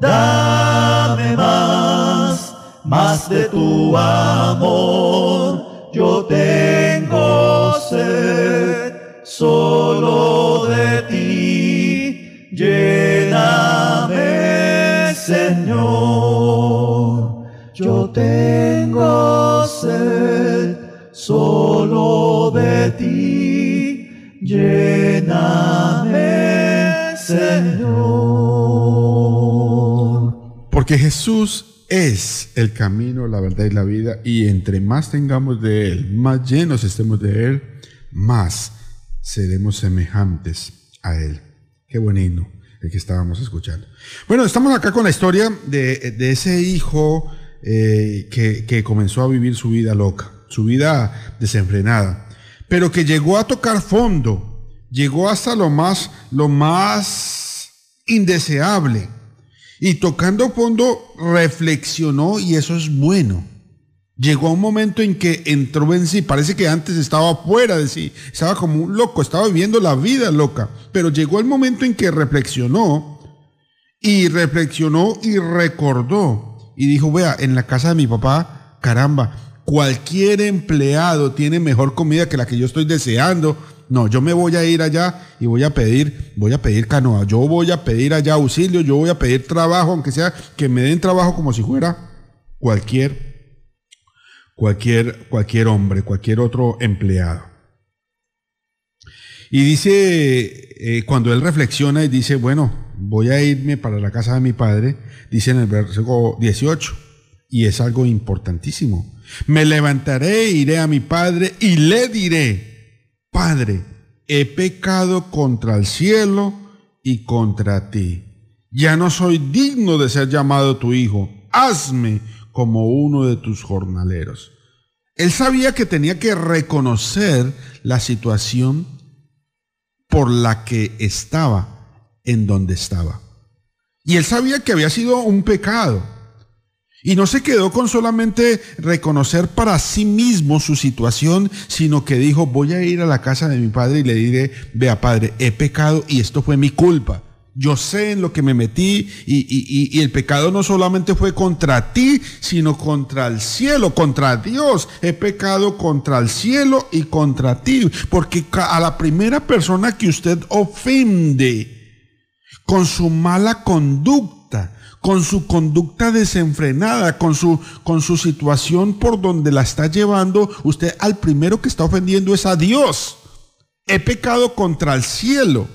dame más, más de tu amor. Yo tengo sed solo de ti, lléname, Señor. Yo tengo sed solo de ti, lléname, Señor. Porque Jesús es el camino, la verdad y la vida, y entre más tengamos de Él, más llenos estemos de Él, más seremos semejantes a Él. Qué buen himno el que estábamos escuchando. Bueno, estamos acá con la historia de, de ese hijo eh, que, que comenzó a vivir su vida loca, su vida desenfrenada, pero que llegó a tocar fondo, llegó hasta lo más, lo más indeseable. Y tocando fondo reflexionó y eso es bueno. Llegó a un momento en que entró en sí, parece que antes estaba fuera de sí, estaba como un loco, estaba viviendo la vida loca, pero llegó el momento en que reflexionó y reflexionó y recordó y dijo, vea, en la casa de mi papá, caramba, cualquier empleado tiene mejor comida que la que yo estoy deseando. No, yo me voy a ir allá y voy a pedir, voy a pedir canoa, yo voy a pedir allá auxilio, yo voy a pedir trabajo, aunque sea que me den trabajo como si fuera cualquier cualquier, cualquier hombre, cualquier otro empleado. Y dice, eh, cuando él reflexiona y dice, bueno, voy a irme para la casa de mi padre, dice en el versículo 18, y es algo importantísimo. Me levantaré, iré a mi padre y le diré, Padre, he pecado contra el cielo y contra ti. Ya no soy digno de ser llamado tu hijo. Hazme como uno de tus jornaleros. Él sabía que tenía que reconocer la situación por la que estaba en donde estaba. Y él sabía que había sido un pecado. Y no se quedó con solamente reconocer para sí mismo su situación, sino que dijo, voy a ir a la casa de mi padre y le diré, vea padre, he pecado y esto fue mi culpa. Yo sé en lo que me metí y, el pecado no solamente fue contra ti, sino contra el cielo, contra Dios. He pecado contra el cielo y contra ti. Porque a la primera persona que usted ofende con su mala conducta, con su conducta desenfrenada, con su, con su situación por donde la está llevando, usted al primero que está ofendiendo es a Dios. He pecado contra el cielo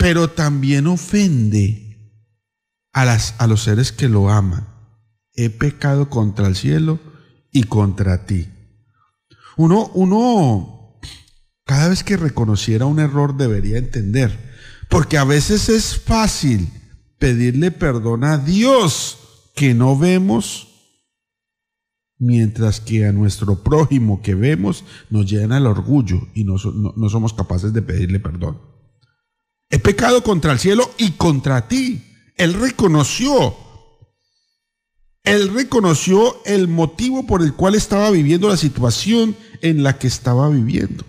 pero también ofende a, las, a los seres que lo aman. He pecado contra el cielo y contra ti. Uno, uno, cada vez que reconociera un error debería entender, porque a veces es fácil pedirle perdón a Dios que no vemos, mientras que a nuestro prójimo que vemos nos llena el orgullo y no, no, no somos capaces de pedirle perdón. He pecado contra el cielo y contra ti. Él reconoció. Él reconoció el motivo por el cual estaba viviendo la situación en la que estaba viviendo.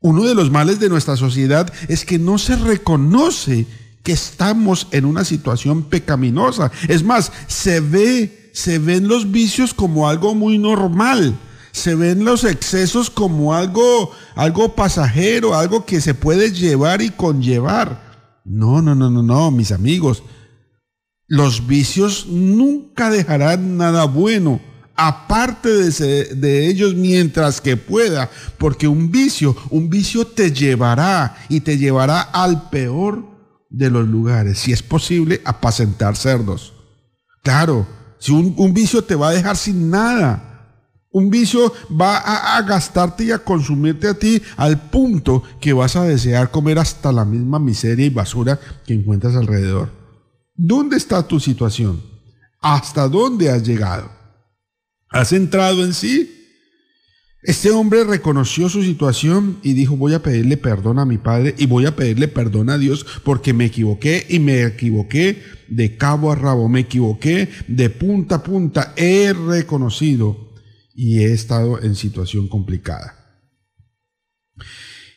Uno de los males de nuestra sociedad es que no se reconoce que estamos en una situación pecaminosa. Es más, se ve, se ven los vicios como algo muy normal se ven los excesos como algo, algo pasajero, algo que se puede llevar y conllevar. No, no, no, no, no, mis amigos. Los vicios nunca dejarán nada bueno, aparte de, de, ellos mientras que pueda, porque un vicio, un vicio te llevará y te llevará al peor de los lugares, si es posible, apacentar cerdos. Claro, si un, vicio te va a dejar sin nada, un vicio va a, gastarte y a consumirte a ti al punto que vas a desear comer hasta la misma miseria y basura que encuentras alrededor. ¿Dónde está tu situación? ¿Hasta dónde has llegado? ¿Has entrado en sí? Este hombre reconoció su situación y dijo, voy a pedirle perdón a mi padre y voy a pedirle perdón a Dios porque me equivoqué y me equivoqué de cabo a rabo, me equivoqué de punta a punta, he reconocido y he estado en situación complicada.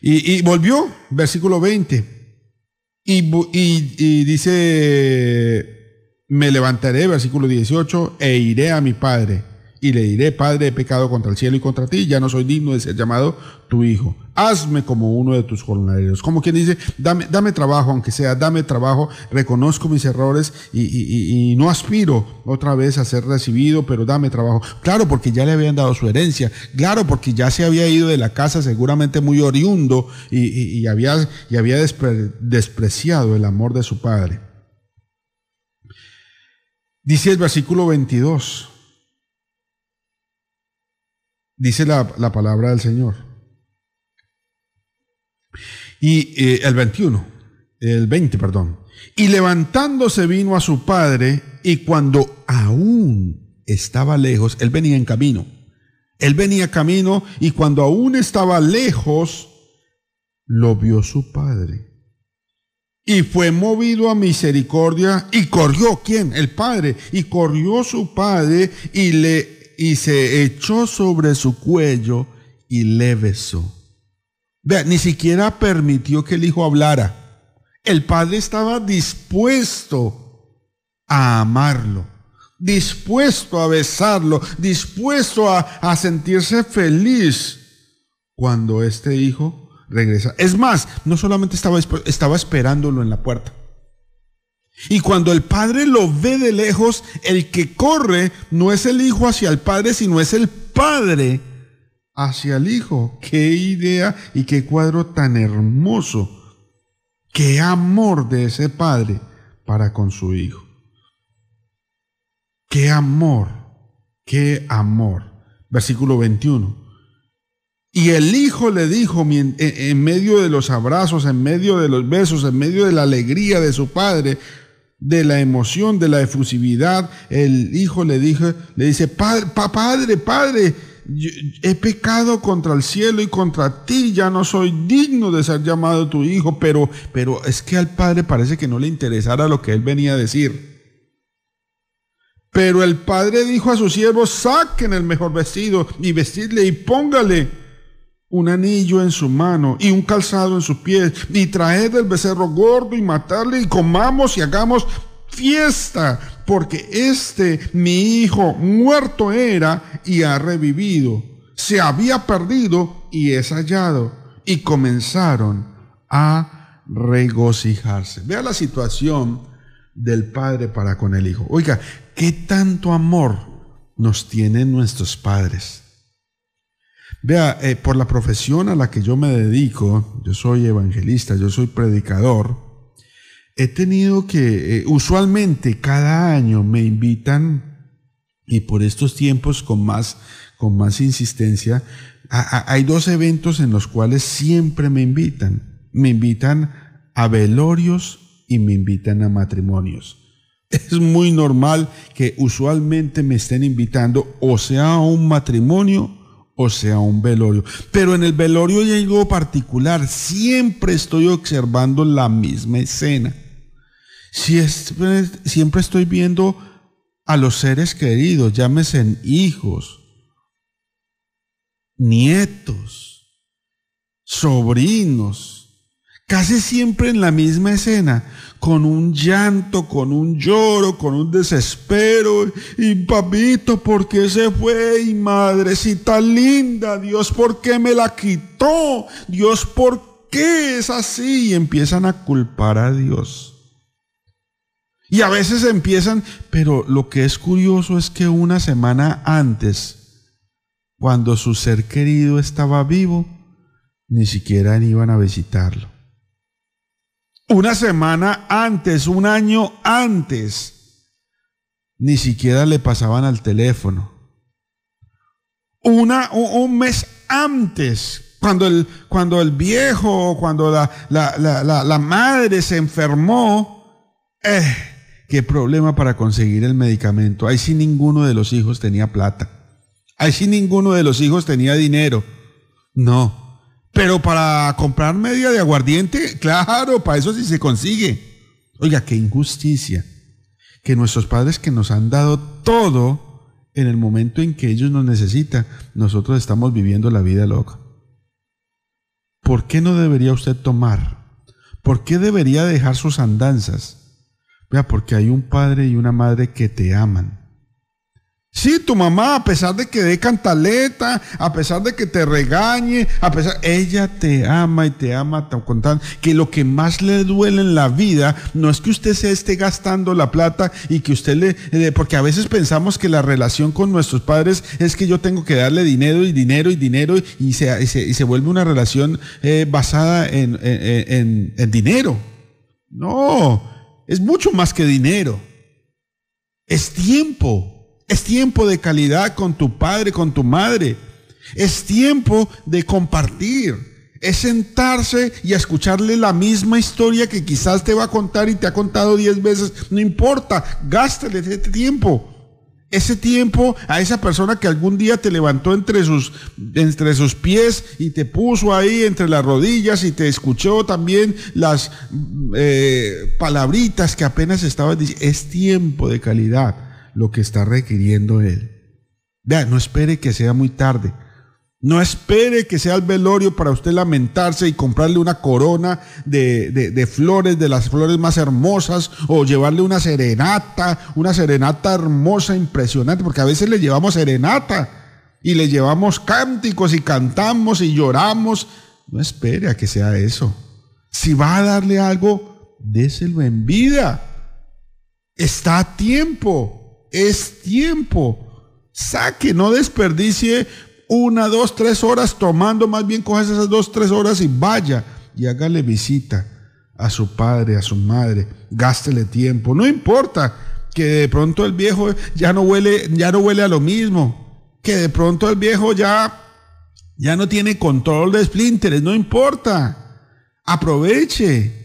Y, volvió, versículo 20, y, dice, me levantaré, versículo 18, e iré a mi padre y le diré, Padre, he pecado contra el cielo y contra ti, ya no soy digno de ser llamado tu hijo. Hazme como uno de tus jornaleros. Como quien dice, dame, dame trabajo, aunque sea, dame trabajo, reconozco mis errores y, no aspiro otra vez a ser recibido, pero dame trabajo. Claro, porque ya le habían dado su herencia. Claro, porque ya se había ido de la casa seguramente muy oriundo y, había, y había despreciado el amor de su padre. Dice el versículo 22. Dice la, palabra del Señor. Y eh, el 21, el 20, perdón. Y levantándose vino a su padre y cuando aún estaba lejos, él venía en camino. Él venía camino y cuando aún estaba lejos, lo vio su padre. Y fue movido a misericordia y corrió, ¿quién? El padre. Y corrió su padre y le y se echó sobre su cuello y le besó. Vea, ni siquiera permitió que el hijo hablara. El padre estaba dispuesto a amarlo, dispuesto a besarlo, dispuesto a, a sentirse feliz cuando este hijo regresa. Es más, no solamente estaba, estaba esperándolo en la puerta. Y cuando el padre lo ve de lejos, el que corre no es el hijo hacia el padre, sino es el padre hacia el hijo. Qué idea y qué cuadro tan hermoso. Qué amor de ese padre para con su hijo. Qué amor, qué amor. Versículo 21. Y el hijo le dijo en medio de los abrazos, en medio de los besos, en medio de la alegría de su padre, de la emoción, de la efusividad, el hijo le dijo, le dice, padre, padre, padre, he pecado contra el cielo y contra ti, ya no soy digno de ser llamado tu hijo, pero, pero es que al padre parece que no le interesara lo que él venía a decir. Pero el padre dijo a sus siervos, saquen el mejor vestido y vestidle y póngale un anillo en su mano y un calzado en sus pies, y traed el becerro gordo y matarle, y comamos y hagamos fiesta, porque este mi hijo muerto era y ha revivido, se había perdido y es hallado. Y comenzaron a regocijarse. Vea la situación del padre para con el hijo. Oiga, ¿qué tanto amor nos tienen nuestros padres? Vea, eh, por la profesión a la que yo me dedico, yo soy evangelista, yo soy predicador, he tenido que, eh, usualmente cada año me invitan, y por estos tiempos con más, con más insistencia, hay dos eventos en los cuales siempre me invitan. Me invitan a velorios y me invitan a matrimonios. Es muy normal que usualmente me estén invitando o sea a un matrimonio o sea un velorio. Pero en el velorio hay algo particular. Siempre estoy observando la misma escena. siempre estoy viendo a los seres queridos, llámese hijos, nietos, sobrinos, casi siempre en la misma escena, con un llanto, con un lloro, con un desespero. Y papito, ¿por qué se fue? Y madrecita linda, Dios, ¿por qué me la quitó? Dios, ¿por qué es así? Y empiezan a culpar a Dios. Y a veces empiezan, pero lo que es curioso es que una semana antes, cuando su ser querido estaba vivo, ni siquiera iban a visitarlo una semana antes, un año antes, ni siquiera le pasaban al teléfono. Un, mes antes, cuando el, cuando el viejo, cuando la, la, madre se enfermó, eh, qué problema para conseguir el medicamento. Ahí sí ninguno de los hijos tenía plata. Ahí sí ninguno de los hijos tenía dinero. No. Pero para comprar media de aguardiente, claro, para eso sí se consigue. Oiga, qué injusticia. Que nuestros padres que nos han dado todo en el momento en que ellos nos necesitan, nosotros estamos viviendo la vida loca. ¿Por qué no debería usted tomar? ¿Por qué debería dejar sus andanzas? Vea, porque hay un padre y una madre que te aman Sí, tu mamá, a pesar de que dé cantaleta, a pesar de que te regañe, a pesar, ella te ama y te ama con tan, que lo que más le duele en la vida no es que usted se esté gastando la plata y que usted le, porque a veces pensamos que la relación con nuestros padres es que yo tengo que darle dinero y dinero y dinero y se, y se, vuelve una relación eh, basada en, en, en dinero. No, es mucho más que dinero. Es tiempo. Es tiempo de calidad con tu padre, con tu madre. Es tiempo de compartir. Es sentarse y escucharle la misma historia que quizás te va a contar y te ha contado diez veces. No importa, gástale ese tiempo. Ese tiempo a esa persona que algún día te levantó entre sus, entre sus pies y te puso ahí entre las rodillas y te escuchó también las eh, palabritas que apenas estabas diciendo. Es tiempo de calidad lo que está requiriendo Él. Vea, no espere que sea muy tarde. No espere que sea el velorio para usted lamentarse y comprarle una corona de, de, flores, de las flores más hermosas, o llevarle una serenata, una serenata hermosa, impresionante, porque a veces le llevamos serenata y le llevamos cánticos y cantamos y lloramos. No espere a que sea eso. Si va a darle algo, déselo en vida. Está a tiempo. Es tiempo. Saque, no desperdicie una, dos, tres horas tomando, más bien cojas esas dos, tres horas y vaya y hágale visita a su padre, a su madre, gástele tiempo, no importa que de pronto el viejo ya no huele, ya no huele a lo mismo, que de pronto el viejo ya ya no tiene control de splinters, no importa. Aproveche.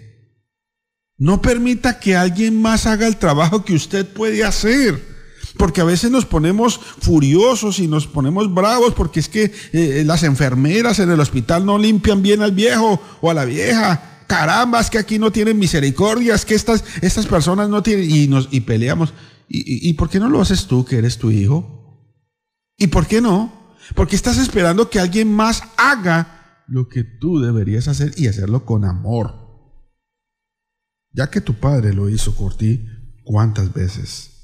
No permita que alguien más haga el trabajo que usted puede hacer. Porque a veces nos ponemos furiosos y nos ponemos bravos porque es que eh, las enfermeras en el hospital no limpian bien al viejo o a la vieja. Caramba, es que aquí no tienen misericordia, que estas, estas personas no tienen... Y, nos, y peleamos. ¿Y, ¿Y por qué no lo haces tú, que eres tu hijo? ¿Y por qué no? Porque estás esperando que alguien más haga lo que tú deberías hacer y hacerlo con amor. Ya que tu padre lo hizo por ti, ¿cuántas veces?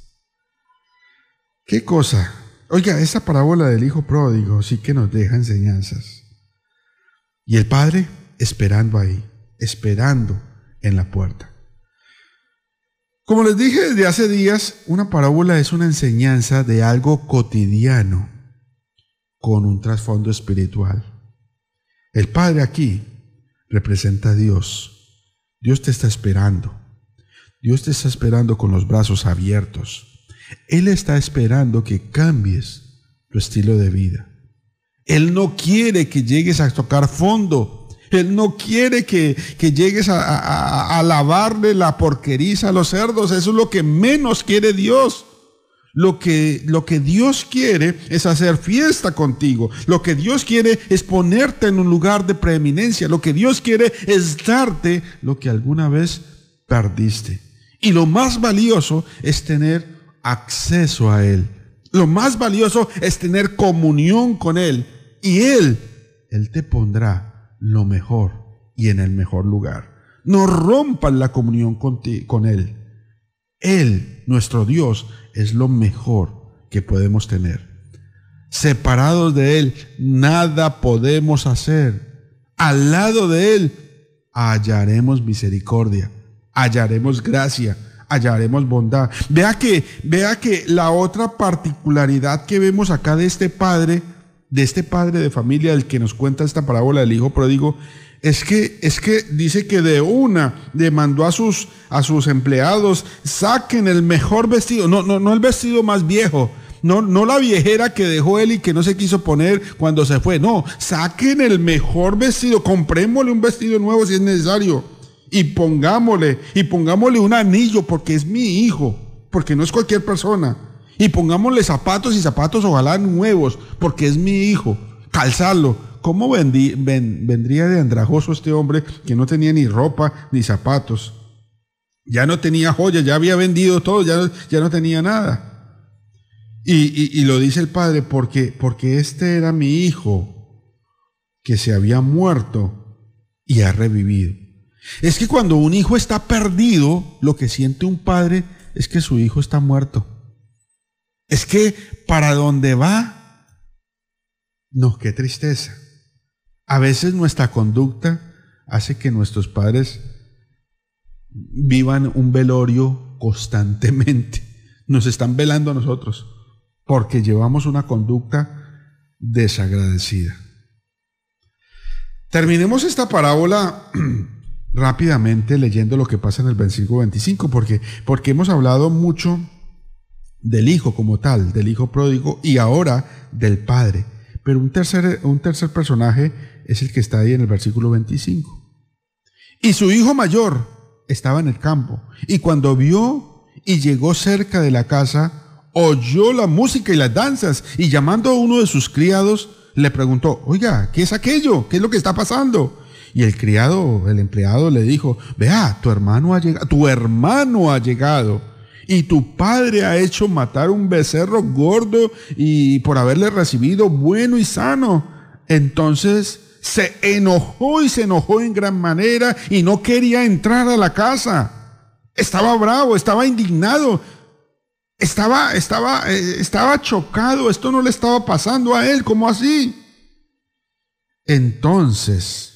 ¿Qué cosa? Oiga, esa parábola del hijo pródigo sí que nos deja enseñanzas. Y el padre esperando ahí, esperando en la puerta. Como les dije desde hace días, una parábola es una enseñanza de algo cotidiano con un trasfondo espiritual. El Padre aquí representa a Dios. Dios te está esperando. Dios te está esperando con los brazos abiertos. Él está esperando que cambies tu estilo de vida. Él no quiere que llegues a tocar fondo. Él no quiere que, llegues a, lavarle la porqueriza a los cerdos. Eso es lo que menos quiere Dios. Lo que, lo que Dios quiere es hacer fiesta contigo. Lo que Dios quiere es ponerte en un lugar de preeminencia. Lo que Dios quiere es darte lo que alguna vez perdiste. Y lo más valioso es tener acceso a Él. Lo más valioso es tener comunión con Él. Y Él, Él te pondrá lo mejor y en el mejor lugar. No rompan la comunión con, con Él. Él, nuestro Dios, es lo mejor que podemos tener. Separados de Él, nada podemos hacer. Al lado de Él, hallaremos misericordia, hallaremos gracia, hallaremos bondad. Vea que, vea que la otra particularidad que vemos acá de este padre, de este padre de familia del que nos cuenta esta parábola del hijo pródigo, es que, es que dice que de una demandó a sus, a sus empleados, saquen el mejor vestido, no, no, no el vestido más viejo, no, no la viejera que dejó él y que no se quiso poner cuando se fue. No, saquen el mejor vestido, comprémosle un vestido nuevo si es necesario y pongámosle, y pongámosle un anillo porque es mi hijo, porque no es cualquier persona. Y pongámosle zapatos y zapatos, ojalá nuevos, porque es mi hijo. Calzarlo. ¿Cómo ven- vendría de andrajoso este hombre que no tenía ni ropa ni zapatos? Ya no tenía joyas, ya había vendido todo, ya, no- ya no tenía nada. Y, y- y lo dice el padre porque, porque este era mi hijo que se había muerto y ha revivido. Es que cuando un hijo está perdido, lo que siente un padre es que su hijo está muerto. Es que para donde va, no, qué tristeza. A veces nuestra conducta hace que nuestros padres vivan un velorio constantemente. Nos están velando a nosotros porque llevamos una conducta desagradecida. Terminemos esta parábola rápidamente leyendo lo que pasa en el versículo 25, porque, porque hemos hablado mucho del hijo como tal, del hijo pródigo y ahora del padre. Pero un tercer, un tercer personaje es el que está ahí en el versículo 25. Y su hijo mayor estaba en el campo, y cuando vio y llegó cerca de la casa, oyó la música y las danzas, y llamando a uno de sus criados, le preguntó, oiga, ¿qué es aquello? ¿Qué es lo que está pasando? Y el criado, el empleado le dijo, vea, tu hermano ha llegado, tu hermano ha llegado, y tu padre ha hecho matar un becerro gordo y por haberle recibido bueno y sano. Entonces se enojó y se enojó en gran manera y no quería entrar a la casa. Estaba bravo, estaba indignado, estaba, estaba, eh, estaba chocado. Esto no le estaba pasando a él, ¿cómo así? Entonces,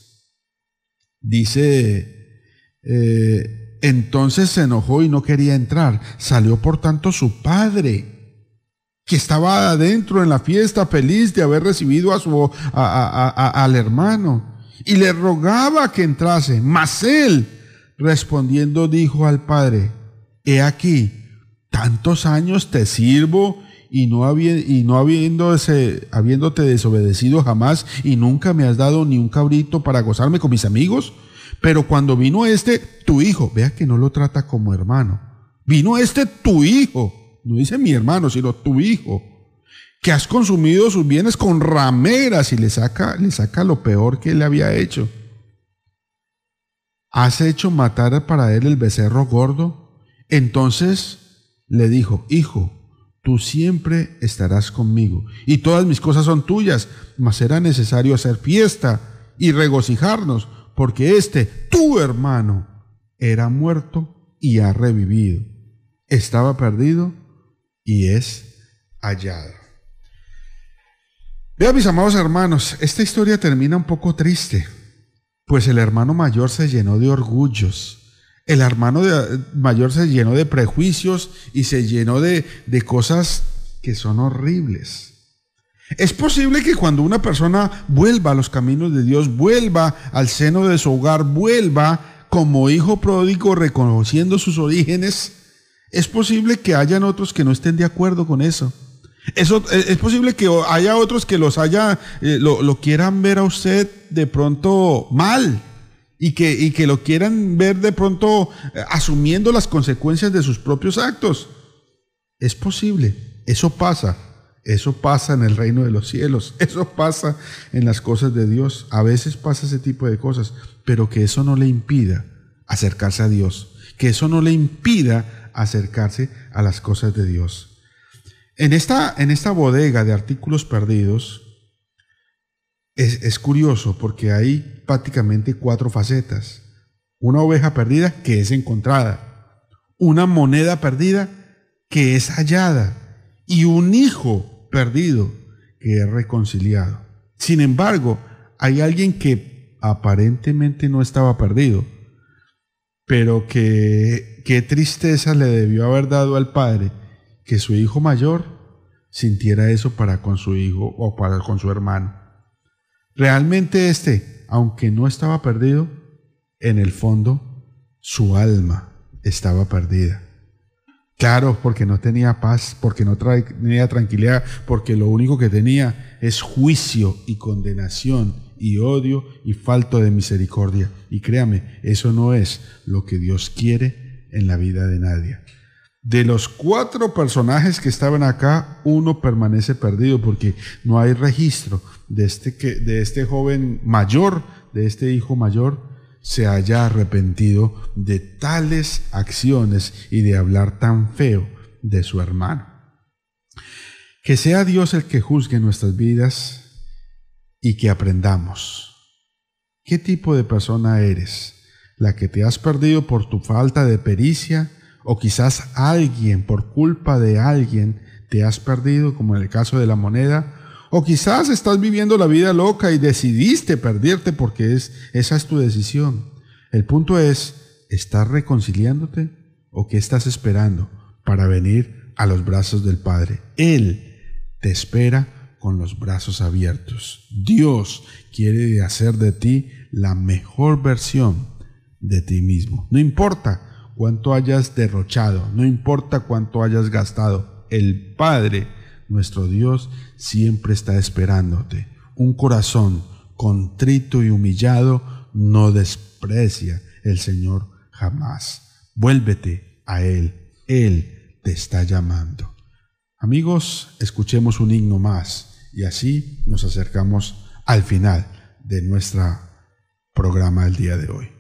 dice, eh, entonces se enojó y no quería entrar. Salió por tanto su padre que estaba adentro en la fiesta feliz de haber recibido a su, a- a- al hermano, y le rogaba que entrase. Mas él, respondiendo, dijo al padre, he aquí, tantos años te sirvo y no, habiéndote desobedecido jamás y nunca me has dado ni un cabrito para gozarme con mis amigos. Pero cuando vino este, tu hijo, vea que no lo trata como hermano, vino este tu hijo, no dice mi hermano, sino tu hijo, que has consumido sus bienes con rameras y le saca, le saca lo peor que él había hecho. ¿Has hecho matar para él el becerro gordo? Entonces le dijo, hijo, tú siempre estarás conmigo y todas mis cosas son tuyas, mas era necesario hacer fiesta y regocijarnos, porque este, tu hermano, era muerto y ha revivido. Estaba perdido y es hallado. Vean mis amados hermanos, esta historia termina un poco triste, pues el hermano mayor se llenó de orgullos, el hermano mayor se llenó de prejuicios y se llenó de, de cosas que son horribles. Es posible que cuando una persona vuelva a los caminos de Dios, vuelva al seno de su hogar, vuelva como hijo pródigo reconociendo sus orígenes, es posible que hayan otros que no estén de acuerdo con eso. Eso, eh, es posible que haya otros que los haya, eh, lo quieran ver a usted de pronto mal y que, y que lo quieran ver de pronto eh, asumiendo las consecuencias de sus propios actos. Es posible, eso pasa. Eso pasa en el reino de los cielos, eso pasa en las cosas de Dios. A veces pasa ese tipo de cosas, pero que eso no le impida acercarse a Dios, que eso no le impida acercarse a las cosas de Dios. En esta, en esta bodega de artículos perdidos es, curioso porque hay prácticamente cuatro facetas. Una oveja perdida que es encontrada, una moneda perdida que es hallada y un hijo perdido que es reconciliado. Sin embargo, hay alguien que aparentemente no estaba perdido, pero que qué tristeza le debió haber dado al padre que su hijo mayor sintiera eso para con su hijo o para con su hermano. Realmente este, aunque no estaba perdido, en el fondo su alma estaba perdida. Claro, porque no tenía paz, porque no tenía tranquilidad, porque lo único que tenía es juicio y condenación y odio y falta de misericordia. Y créame, eso no es lo que Dios quiere en la vida de nadie. De los cuatro personajes que estaban acá, uno permanece perdido porque no hay registro de este, que, de este joven mayor, de este hijo mayor, se haya arrepentido de tales acciones y de hablar tan feo de su hermano. Que sea Dios el que juzgue nuestras vidas y que aprendamos. ¿Qué tipo de persona eres? ¿La que te has perdido por tu falta de pericia? O quizás alguien, por culpa de alguien, te has perdido, como en el caso de la moneda, o quizás estás viviendo la vida loca y decidiste perderte porque es, esa es tu decisión. El punto es, ¿estás reconciliándote o qué estás esperando para venir a los brazos del Padre? Él te espera con los brazos abiertos. Dios quiere hacer de ti la mejor versión de ti mismo. No importa cuánto hayas derrochado, no importa cuánto hayas gastado, el Padre, nuestro Dios, siempre está esperándote. Un corazón contrito y humillado no desprecia el Señor jamás. Vuélvete a Él, Él te está llamando. Amigos, escuchemos un himno más y así nos acercamos al final de nuestro programa el día de hoy.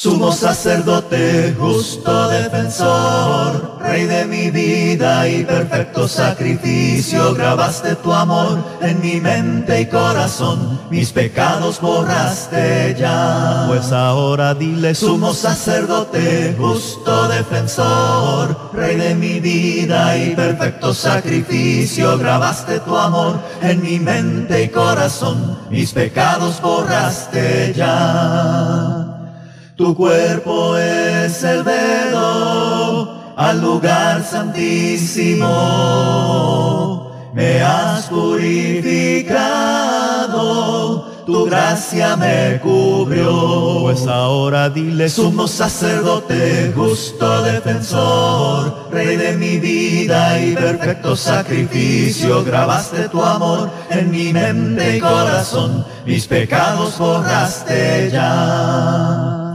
Sumo sacerdote, justo defensor, Rey de mi vida y perfecto sacrificio, grabaste tu amor en mi mente y corazón, mis pecados borraste ya. Pues ahora dile, sumo sacerdote, justo defensor, Rey de mi vida y perfecto sacrificio, grabaste tu amor en mi mente y corazón, mis pecados borraste ya. Tu cuerpo es el velo al lugar santísimo. Me has purificado, tu gracia me cubrió. Pues ahora dile, sumo sacerdote, justo defensor, rey de mi vida y perfecto sacrificio, grabaste tu amor en mi mente y corazón, mis pecados borraste ya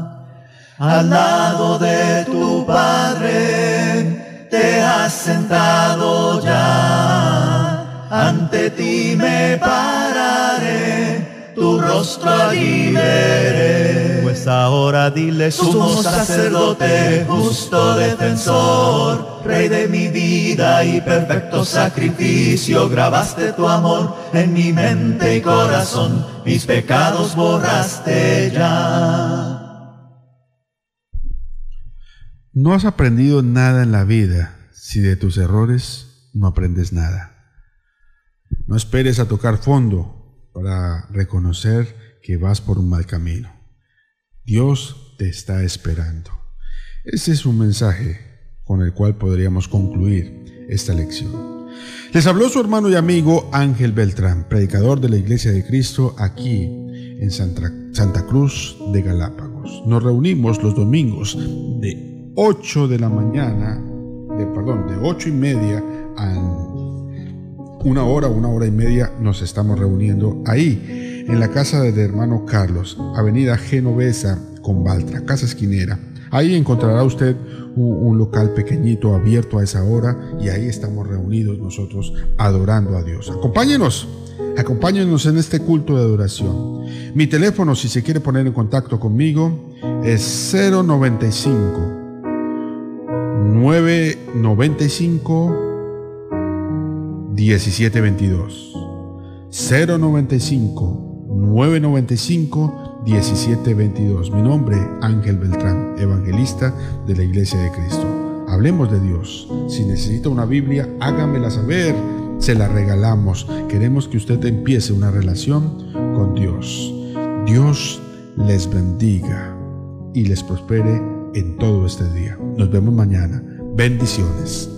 al lado de tu Padre, te has sentado ya, ante ti me pararé, tu rostro allí veré. Pues ahora dile, sumo sacerdote, justo defensor, rey de mi vida y perfecto sacrificio, grabaste tu amor en mi mente y corazón, mis pecados borraste ya. No has aprendido nada en la vida si de tus errores no aprendes nada. No esperes a tocar fondo para reconocer que vas por un mal camino. Dios te está esperando. Ese es un mensaje con el cual podríamos concluir esta lección. Les habló su hermano y amigo Ángel Beltrán, predicador de la Iglesia de Cristo aquí en Santa, Santa Cruz de Galápagos. Nos reunimos los domingos de 8 de la mañana, de, perdón, de 8 y media a una hora, una hora y media nos estamos reuniendo ahí, en la casa del hermano Carlos, Avenida Genovesa con Baltra, Casa Esquinera. Ahí encontrará usted un, local pequeñito abierto a esa hora y ahí estamos reunidos nosotros adorando a Dios. Acompáñenos, acompáñenos en este culto de adoración. Mi teléfono, si se quiere poner en contacto conmigo, es 095 995 1722 095 995 1722 Mi nombre, Ángel Beltrán, evangelista de la Iglesia de Cristo. Hablemos de Dios. Si necesita una Biblia, hágamela saber. Se la regalamos. Queremos que usted empiece una relación con Dios. Dios les bendiga y les prospere en todo este día. Nos vemos mañana. Bendiciones.